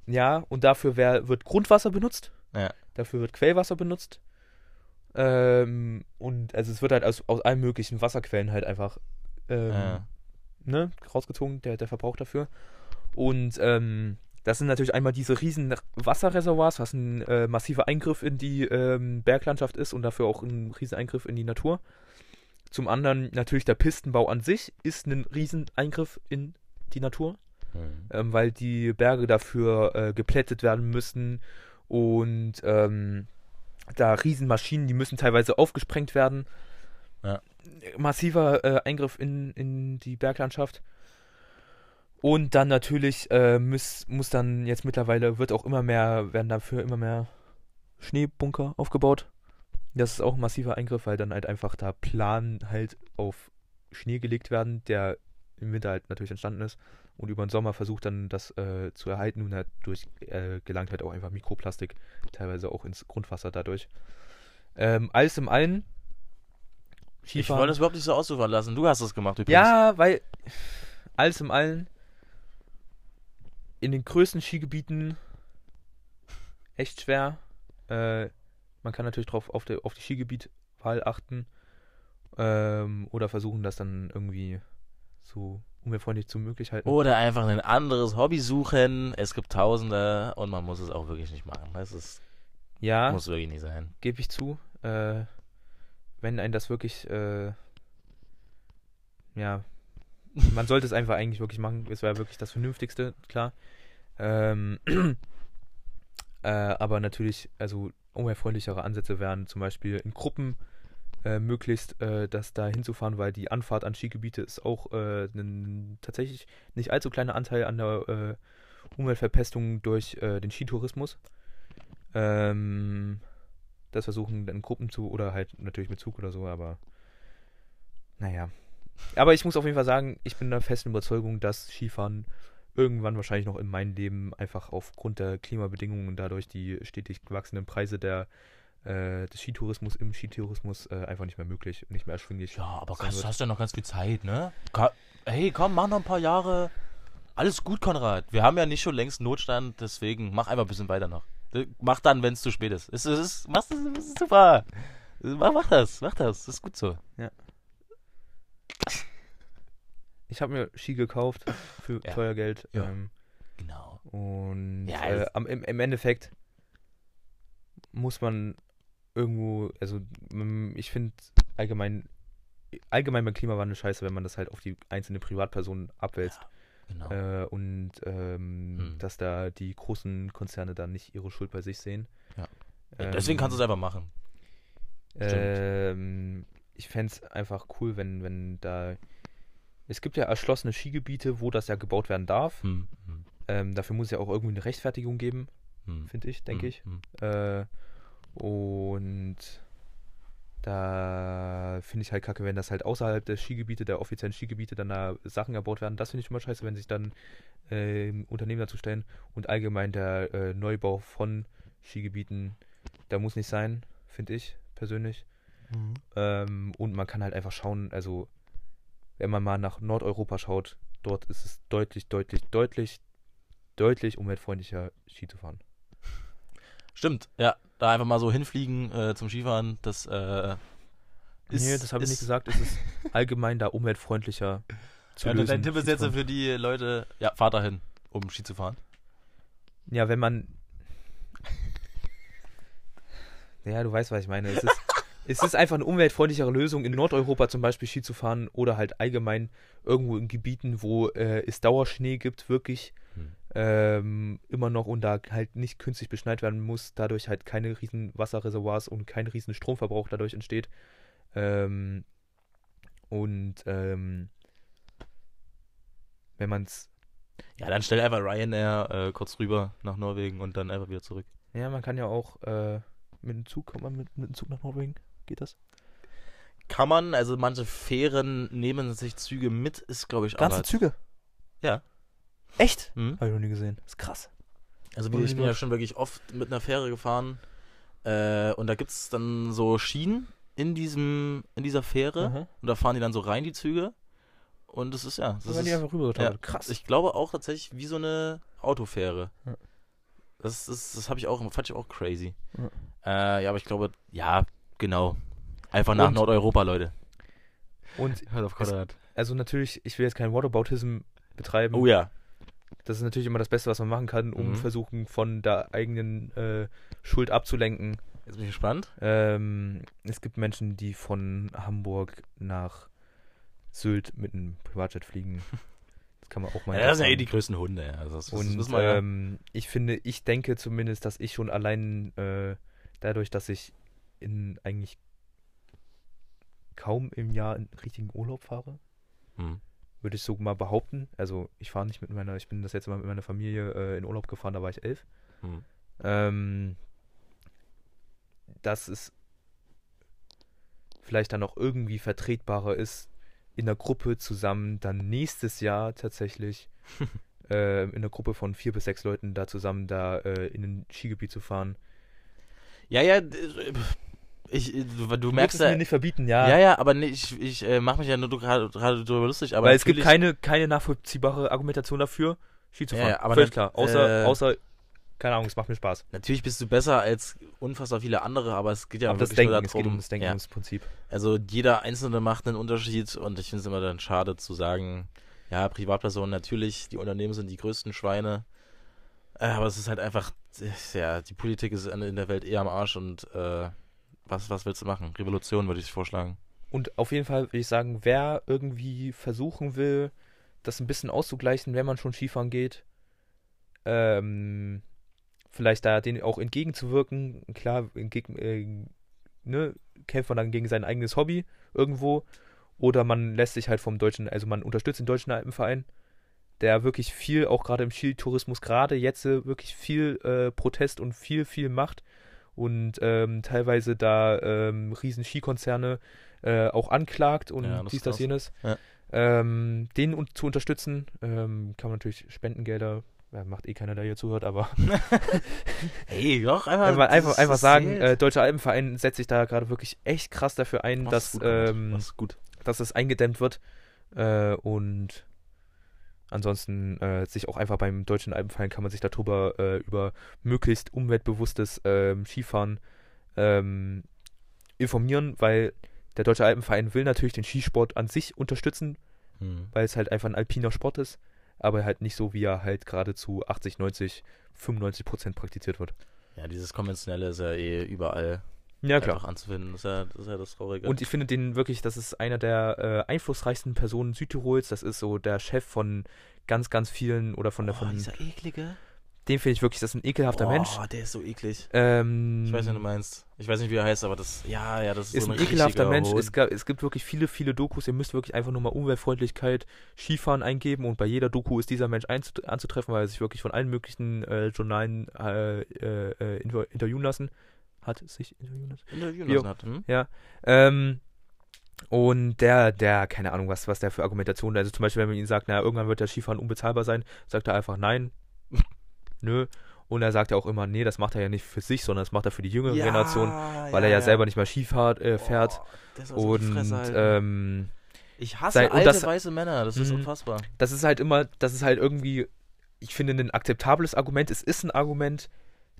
ja, und dafür wär, wird Grundwasser benutzt. Ja. Dafür wird Quellwasser benutzt. Ähm, und also es wird halt aus, aus allen möglichen Wasserquellen halt einfach ähm, Ja. ne, rausgezogen, der, der Verbrauch dafür. Und ähm, das sind natürlich einmal diese riesen Wasserreservoirs, was ein äh, massiver Eingriff in die ähm, Berglandschaft ist und dafür auch ein riesen Eingriff in die Natur. Zum anderen natürlich der Pistenbau an sich ist ein riesen Eingriff in die Natur, Mhm. ähm, weil die Berge dafür äh, geplättet werden müssen und ähm, da Riesenmaschinen, die müssen teilweise aufgesprengt werden. Ja. Massiver äh, Eingriff in, in die Berglandschaft. Und dann natürlich äh, muss, muss dann jetzt mittlerweile wird auch immer mehr, werden dafür immer mehr Schneebunker aufgebaut. Das ist auch ein massiver Eingriff, weil dann halt einfach da Plan halt auf Schnee gelegt werden, der im Winter halt natürlich entstanden ist und über den Sommer versucht dann das äh, zu erhalten und dadurch äh, gelangt halt auch einfach Mikroplastik teilweise auch ins Grundwasser dadurch. Ähm, alles im allen. Ich Skifahren- wollte das überhaupt nicht so ausufern lassen. Du hast das gemacht übrigens. ja, weil alles im allen in den größten Skigebieten echt schwer. Äh, man kann natürlich drauf auf, der, auf die Skigebietwahl achten ähm, oder versuchen, das dann irgendwie so umweltfreundlich zu möglich halten. Oder einfach ein anderes Hobby suchen. Es gibt Tausende und man muss es auch wirklich nicht machen. Das ist, ja, muss wirklich nicht sein. gebe ich zu. Äh, wenn ein das wirklich, äh, ja, man sollte es einfach eigentlich wirklich machen. Es wäre wirklich das Vernünftigste, klar. Ähm, äh, aber natürlich, also umweltfreundlichere Ansätze wären zum Beispiel in Gruppen äh, möglichst äh, das da hinzufahren, weil die Anfahrt an Skigebiete ist auch äh, ein tatsächlich nicht allzu kleiner Anteil an der äh, Umweltverpestung durch äh, den Skitourismus. Ähm, das versuchen dann Gruppen zu oder halt natürlich mit Zug oder so, aber naja. Aber ich muss auf jeden Fall sagen, ich bin der festen Überzeugung, dass Skifahren irgendwann wahrscheinlich noch in meinem Leben einfach aufgrund der Klimabedingungen und dadurch die stetig wachsenden Preise der, äh, des Skitourismus im Skitourismus äh, einfach nicht mehr möglich und nicht mehr erschwinglich. Ja, aber sein hast, ja noch ganz viel Zeit, ne? Ka hey, komm, mach noch ein paar Jahre. Alles gut, Konrad. Wir haben ja nicht schon längst Notstand, deswegen mach einfach ein bisschen weiter noch. Äh, Mach dann, wenn es zu spät ist. Es ist, es ist, mach's, ist super. Mach, mach das, mach das. Das ist gut so. Ich habe mir Ski gekauft für Ja. teuer Geld. Ja. Ähm, Genau. Und Ja, äh, es- am, im, im Endeffekt muss man irgendwo, also ich finde allgemein, allgemein beim Klimawandel scheiße, wenn man das halt auf die einzelne Privatperson abwälzt. Genau. Äh, und ähm, Hm. dass da die großen Konzerne dann nicht ihre Schuld bei sich sehen. Ja. Ähm, Deswegen kannst du es einfach machen. stimmt. Ich fände es einfach cool, wenn, wenn da. Es gibt ja erschlossene Skigebiete, wo das ja gebaut werden darf. Hm, hm, Ähm, dafür muss es ja auch irgendwie eine Rechtfertigung geben, hm, finde ich, denke hm, ich. hm. Äh, und da finde ich halt kacke, wenn das halt außerhalb der Skigebiete, der offiziellen Skigebiete, dann da Sachen erbaut werden. Das finde ich immer scheiße, wenn sich dann ähm, Unternehmen dazu stellen. Und allgemein der äh, Neubau von Skigebieten, da muss nicht sein, finde ich persönlich. Ähm, und man kann halt einfach schauen, also wenn man mal nach Nordeuropa schaut, dort ist es deutlich, deutlich, deutlich, deutlich umweltfreundlicher Ski zu fahren. Stimmt, ja. Da einfach mal so hinfliegen äh, zum Skifahren, das äh, ist. nee, das habe ich nicht ist- gesagt. Es ist allgemein da umweltfreundlicher zu Ja, lösen. dein Tipp ist jetzt für die Leute, ja, fahr dahin, um Ski zu fahren. Ja, wenn man. Ja, du weißt, was ich meine. Es ist, es ist einfach eine umweltfreundlichere Lösung, in Nordeuropa zum Beispiel Ski zu fahren oder halt allgemein irgendwo in Gebieten, wo äh, es Dauerschnee gibt, wirklich Hm. ähm, immer noch und da halt nicht künstlich beschneit werden muss, dadurch halt keine riesen Wasserreservoirs und kein riesen Stromverbrauch dadurch entsteht. Ähm, und ähm, wenn man es Ja, dann stell einfach Ryanair äh, kurz rüber nach Norwegen und dann einfach wieder zurück. Ja, man kann ja auch äh, mit dem Zug, kommt man mit, mit dem Zug nach Norwegen? Geht das? Kann man, also manche Fähren nehmen sich Züge mit, ist glaube ich Ganze aber- Züge? Ja. Echt? Hm? Habe ich noch nie gesehen. ist krass. Also Oder ich bin ja schon wirklich oft mit einer Fähre gefahren äh, und da gibt es dann so Schienen in diesem in dieser Fähre Mhm. und da fahren die dann so rein die Züge und das ist ja, das werden die ist, einfach rüber ja, Krass. Ich glaube auch tatsächlich wie so eine Autofähre. Ja. Das das, das habe ich auch fand ich auch crazy. Ja. Äh, ja, aber ich glaube ja genau einfach nach Und- Nordeuropa Leute. Und Hört auf Konrad. also natürlich, ich will jetzt keinen Whataboutism betreiben. Oh ja. Das ist natürlich immer das Beste, was man machen kann, um Mhm. versuchen, von der eigenen äh, Schuld abzulenken. Jetzt bin ich gespannt. Ähm, es gibt Menschen, die von Hamburg nach Sylt mit einem Privatjet fliegen. Das kann man auch mal Ja, das sind ja eh die größten Hunde. Ja. Also das, das Und wissen wir ja. ähm, ich finde, ich denke zumindest, dass ich schon allein äh, dadurch, dass ich in eigentlich kaum im Jahr in richtigen Urlaub fahre, Hm. würde ich so mal behaupten. Also ich fahre nicht mit meiner, ich bin das letzte Mal mit meiner Familie äh, in Urlaub gefahren, da war ich elf. Hm. Ähm, dass es vielleicht dann auch irgendwie vertretbarer ist, in der Gruppe zusammen dann nächstes Jahr tatsächlich äh, in einer Gruppe von vier bis sechs Leuten da zusammen da äh, in ein Skigebiet zu fahren. Ja, ja, d- ich, du, du Du merkst es mir ja, nicht verbieten, ja. ja, ja, aber nee, ich, ich äh, mache mich ja nur gerade drüber lustig, aber weil es gibt keine, keine nachvollziehbare Argumentation dafür, Ski zu Ja, fahren. ja, aber Völlig klar. Außer, äh, außer, keine Ahnung, es macht mir Spaß. Natürlich bist du besser als unfassbar viele andere, aber es geht ja Aber das wirklich Denken, nur es geht darum, um das Denken, ja, Prinzip. also jeder Einzelne macht einen Unterschied und ich finde es immer dann schade zu sagen, ja, Privatpersonen natürlich, die Unternehmen sind die größten Schweine, äh, aber es ist halt einfach, äh, ja, die Politik ist in in der Welt eher am Arsch und äh, was, was willst du machen? Revolution würde ich vorschlagen. Und auf jeden Fall würde ich sagen, wer irgendwie versuchen will, das ein bisschen auszugleichen, wenn man schon Skifahren geht, ähm, vielleicht da denen auch entgegenzuwirken. Klar, entgegen, äh, ne, kämpft man dann gegen sein eigenes Hobby irgendwo. Oder man lässt sich halt vom deutschen, also man unterstützt den deutschen Alpenverein, der wirklich viel, auch gerade im Skitourismus, gerade jetzt äh, wirklich viel äh, Protest und viel, viel macht. Und ähm, teilweise da ähm, riesen Skikonzerne äh, auch anklagt und Ja, das dies, das, krass. jenes. Ja. Ähm, den un zu unterstützen, ähm, kann man natürlich Spendengelder, ja, macht eh keiner, der hier zuhört, aber Ey, doch, einfach, einfach, einfach, sagen, äh, Deutscher Alpenverein setzt sich da gerade wirklich echt krass dafür ein, Mach's dass, gut, ähm, dass das eingedämmt wird äh, und ansonsten äh, sich auch einfach beim Deutschen Alpenverein kann man sich darüber äh, über möglichst umweltbewusstes ähm, Skifahren ähm, informieren, weil der Deutsche Alpenverein will natürlich den Skisport an sich unterstützen, Hm. weil es halt einfach ein alpiner Sport ist, aber halt nicht so, wie er halt gerade zu 80, 90, 95 Prozent praktiziert wird. Ja, dieses Konventionelle ist ja eh überall Ja, einfach anzufinden. Das ist ja das, ist ja das Traurige. Und ich finde den wirklich, das ist einer der äh, einflussreichsten Personen Südtirols. Das ist so der Chef von ganz, ganz vielen oder von der oh, von. dieser eklige. Den finde ich wirklich, das ist ein ekelhafter oh, Mensch. der ist so eklig. Ähm, Ich weiß, wen du meinst. Ich weiß nicht, wie er heißt, aber das, ja, ja, das ist, ist so ein ein ekelhafter Mensch. Es, gab, es gibt wirklich viele, viele Dokus. Ihr müsst wirklich einfach nur mal Umweltfreundlichkeit, Skifahren eingeben und bei jeder Doku ist dieser Mensch anzutreffen, weil er sich wirklich von allen möglichen äh, Journalen äh, äh, äh, inter interviewen lassen hat. Sich interviewen lassen? Interviewen Wie lassen hat. Hm? Ähm, und der, der, keine Ahnung, was, was der für Argumentationen, also zum Beispiel, wenn man ihn sagt, naja, irgendwann wird der Skifahren unbezahlbar sein, sagt er einfach nein, nö. Und er sagt ja auch immer, nee, das macht er ja nicht für sich, sondern das macht er für die jüngere Generation, weil er ja, selber nicht mal Skifahrt äh, fährt. Oh, und Fresse ähm, ich hasse sein- alte das- weiße Männer, das ist Mhm. unfassbar. das ist halt immer, das ist halt irgendwie, ich finde, ein akzeptables Argument. Es ist ein Argument,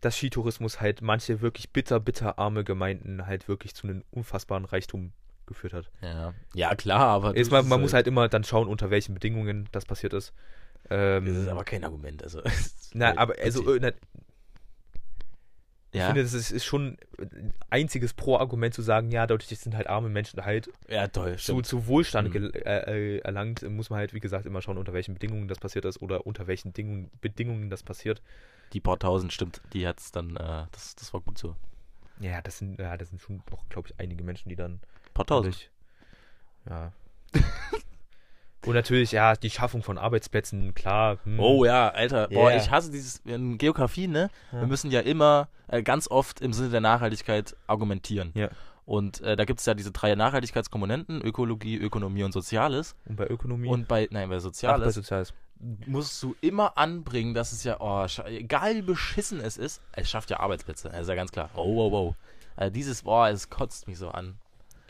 dass Skitourismus halt manche wirklich bitter, bitter arme Gemeinden halt wirklich zu einem unfassbaren Reichtum geführt hat. Ja, ja klar, aber das man, ist man muss halt immer dann schauen, unter welchen Bedingungen das passiert ist. Ähm, Das ist aber kein Argument, also. na, aber also, äh, na, ich ja, finde, das ist, ist schon ein einziges Pro-Argument zu sagen, ja, dadurch sind halt arme Menschen halt ja, toll, zu, zu Wohlstand Mhm. äh, äh, erlangt, muss man halt, wie gesagt, immer schauen, unter welchen Bedingungen das passiert ist oder unter welchen Dingung, Bedingungen das passiert. Die paar tausend, stimmt, die hat's dann, äh, das, das war gut so. Ja, das sind, ja, das sind schon auch, glaube ich, einige Menschen, die dann Paar tausend. Ja. Und natürlich, ja, die Schaffung von Arbeitsplätzen, klar. hm. Oh ja, Alter, boah, Yeah. ich hasse dieses, in Geografie, ne? Ja. Wir müssen ja immer äh, ganz oft im Sinne der Nachhaltigkeit argumentieren. Ja. Und äh, da gibt es ja diese drei Nachhaltigkeitskomponenten, Ökologie, Ökonomie und Soziales. Und bei Ökonomie Und bei, nein, bei Ach, bei Soziales, Soziales. Musst du immer anbringen, dass es ja, oh, egal wie beschissen es ist, es schafft ja Arbeitsplätze. Das ist ja ganz klar. Oh, wow, wow. Also dieses, boah, es kotzt mich so an.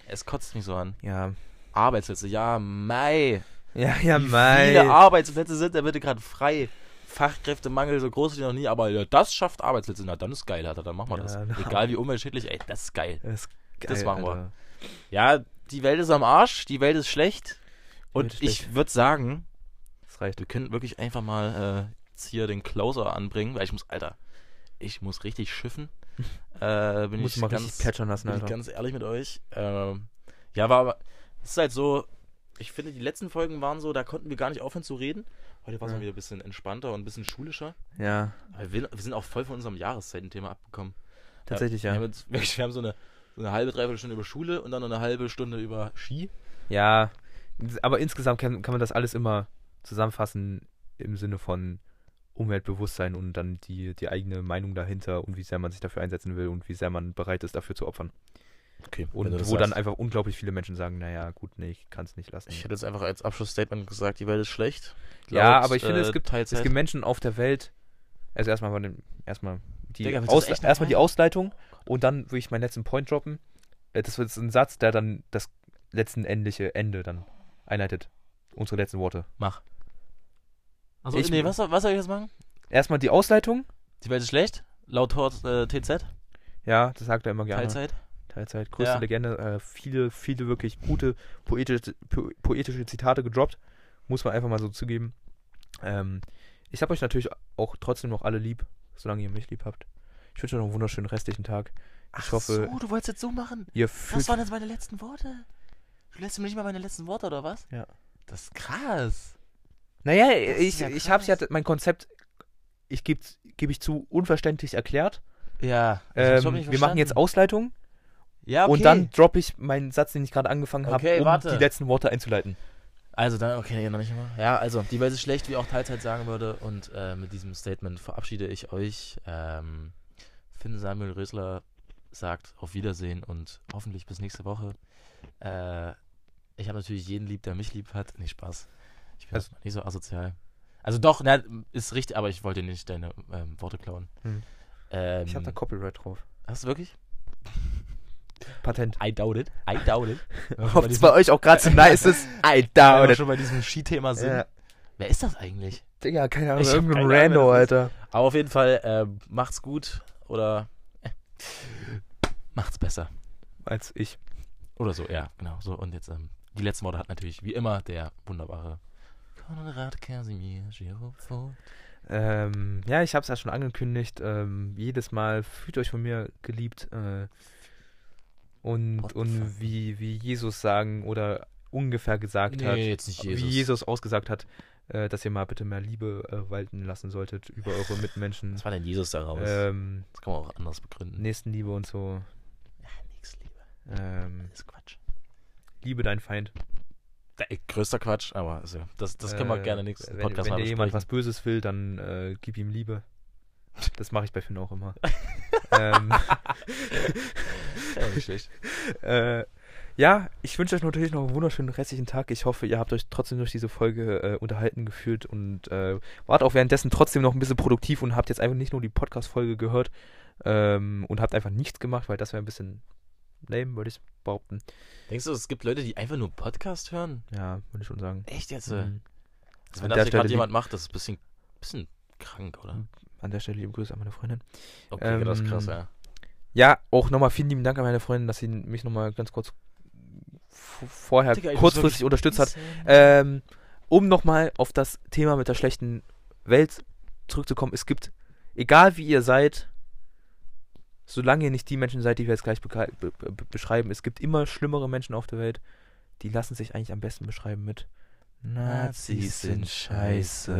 Es kotzt mich so an. Ja. Arbeitsplätze, ja, mei. Ja, ja, Wie mei. viele Arbeitsplätze sind da bitte gerade frei? Fachkräftemangel so groß wie noch nie, aber ja, das schafft Arbeitsplätze. Na, dann ist geil, Alter, dann machen wir Ja, das. na. Egal wie umweltschädlich, ey, das ist geil. Das, ist Das machen wir. Alter. Ja, die Welt ist am Arsch, die Welt ist schlecht. Und ich würde sagen, Das reicht. wir können wirklich einfach mal äh, jetzt hier den Closer anbringen, weil ich muss, Alter, ich muss richtig schiffen. äh, bin Muss ich mal ganz, plätschern lassen, Alter. ganz ehrlich mit euch. Ähm, ja, war aber, es ist halt so, ich finde, die letzten Folgen waren so, da konnten wir gar nicht aufhören zu reden. Heute war es Ja. mal wieder ein bisschen entspannter und ein bisschen schulischer. Ja, Aber wir, wir sind auch voll von unserem Jahreszeitenthema abgekommen. tatsächlich, Wir ja. haben, jetzt, wir haben so eine, so eine halbe, dreiviertel Stunde über Schule und dann noch eine halbe Stunde über Ski. Ja, aber insgesamt kann, kann man das alles immer zusammenfassen im Sinne von Umweltbewusstsein und dann die, die eigene Meinung dahinter und wie sehr man sich dafür einsetzen will und wie sehr man bereit ist, dafür zu opfern. Okay, Und wo dann einfach unglaublich viele Menschen sagen, naja, gut, nee, ich kann es nicht lassen. Ich hätte jetzt einfach als Abschlussstatement gesagt, die Welt ist schlecht. ja, Laut, aber ich finde, äh, es gibt, Teilzeit. es gibt Menschen auf der Welt, also erstmal dem, erstmal die, Digga, erstmal die? Ausleitung und dann will ich meinen letzten Point droppen. Äh, Das wird ein Satz, der dann das letztendliche Ende dann einleitet. Unsere letzten Worte. Mach. Also, Ich- nee, was, soll- was soll ich jetzt machen? Erstmal die Ausleitung. Die Welt ist schlecht? Laut Hort äh, TZ? Ja, das sagt er immer gerne. Teilzeit? Teilzeit, größte Ja. Legende. Äh, viele, viele wirklich gute poetische, po poetische Zitate gedroppt. Muss man einfach mal so zugeben. Ähm, ich habe euch natürlich auch trotzdem noch alle lieb, solange ihr mich lieb habt. Ich wünsche euch noch einen wunderschönen restlichen Tag. Ich hoffe, so, du wolltest jetzt so machen. fühlt. waren jetzt meine letzten Worte. Du lässt mir nicht mal meine letzten Worte, oder was? Ja. Das ist krass. Naja, ich, ja ich hab's ja, mein Konzept, ich gebe geb ich zu, unverständlich erklärt. Ja. Ähm, wir machen jetzt Ausleitung Ja, okay. und dann droppe ich meinen Satz, den ich gerade angefangen habe, Okay, um warte. die letzten Worte einzuleiten. Also dann, okay, nee, noch nicht immer. Ja, also, die Welt ist schlecht, wie auch Teilzeit sagen würde. Und äh, mit diesem Statement verabschiede ich euch. Ähm, Finn Samuel Rösler sagt auf Wiedersehen und hoffentlich bis nächste Woche. Äh, ich habe natürlich jeden lieb, der mich lieb hat. Nee, Spaß. Ich bin Also- nicht so asozial. Also doch, na, ist richtig, aber ich wollte nicht deine ähm, Worte klauen. Hm. Ähm, Ich habe da Copyright drauf. Hast du wirklich? Patent. I doubt it. I doubt it. Ob es bei euch auch gerade so nice ist, I Wenn wir doubt it. schon bei diesem Skithema sind. Ja. Wer ist das eigentlich? Digga, keine Ahnung, Ich irgendein Ahnung, Rando, Alter. Aber auf jeden Fall, äh, macht's gut oder äh, macht's besser. Als ich. Oder so, ja, genau. So, und jetzt, ähm, die letzten Worte hat natürlich wie immer der wunderbare Konrad Casimir Girofort. Ähm, ja, ich habe es ja schon angekündigt. Ähm, jedes Mal fühlt euch von mir geliebt. Äh, und What und wie, wie Jesus sagen oder ungefähr gesagt hat, jetzt nicht wie Jesus ausgesagt hat, äh, dass ihr mal bitte mehr Liebe äh, walten lassen solltet über eure Mitmenschen. Was war denn Jesus daraus? ähm, das kann man auch anders begründen. Nächstenliebe und so. Ja, nix, Liebe. Ähm, Das ist Quatsch. liebe deinen Feind. Ey, größter Quatsch, aber also, das, das können wir Äh, gerne nächsten Wenn, Podcast wenn dir jemand was. Böses will, dann äh, gib ihm Liebe. Das mache ich bei Finn auch immer. ähm, Ja, schlecht. äh, ja, ich wünsche euch natürlich noch einen wunderschönen restlichen Tag. Ich hoffe, ihr habt euch trotzdem durch diese Folge äh, unterhalten gefühlt und äh, wart auch währenddessen trotzdem noch ein bisschen produktiv und habt jetzt einfach nicht nur die Podcast-Folge gehört ähm, und habt einfach nichts gemacht, weil das wäre ein bisschen lame, würde ich behaupten. Denkst du, es gibt Leute, die einfach nur Podcast hören? Ja, würde ich schon sagen. Echt jetzt? Mhm. Also, wenn das gerade jemand macht, das ist ein bisschen, bisschen krank, oder? An der Stelle liebe Grüße an meine Freundin. Okay, das ist krass, Ähm, ja. Ja, auch nochmal vielen lieben Dank an meine Freundin, dass sie mich nochmal ganz kurz vorher Digga, kurzfristig unterstützt hat. Ähm, um nochmal auf das Thema mit der schlechten Welt zurückzukommen, es gibt, egal wie ihr seid, solange ihr nicht die Menschen seid, die wir jetzt gleich be be beschreiben, es gibt immer schlimmere Menschen auf der Welt, die lassen sich eigentlich am besten beschreiben mit Nazis sind scheiße.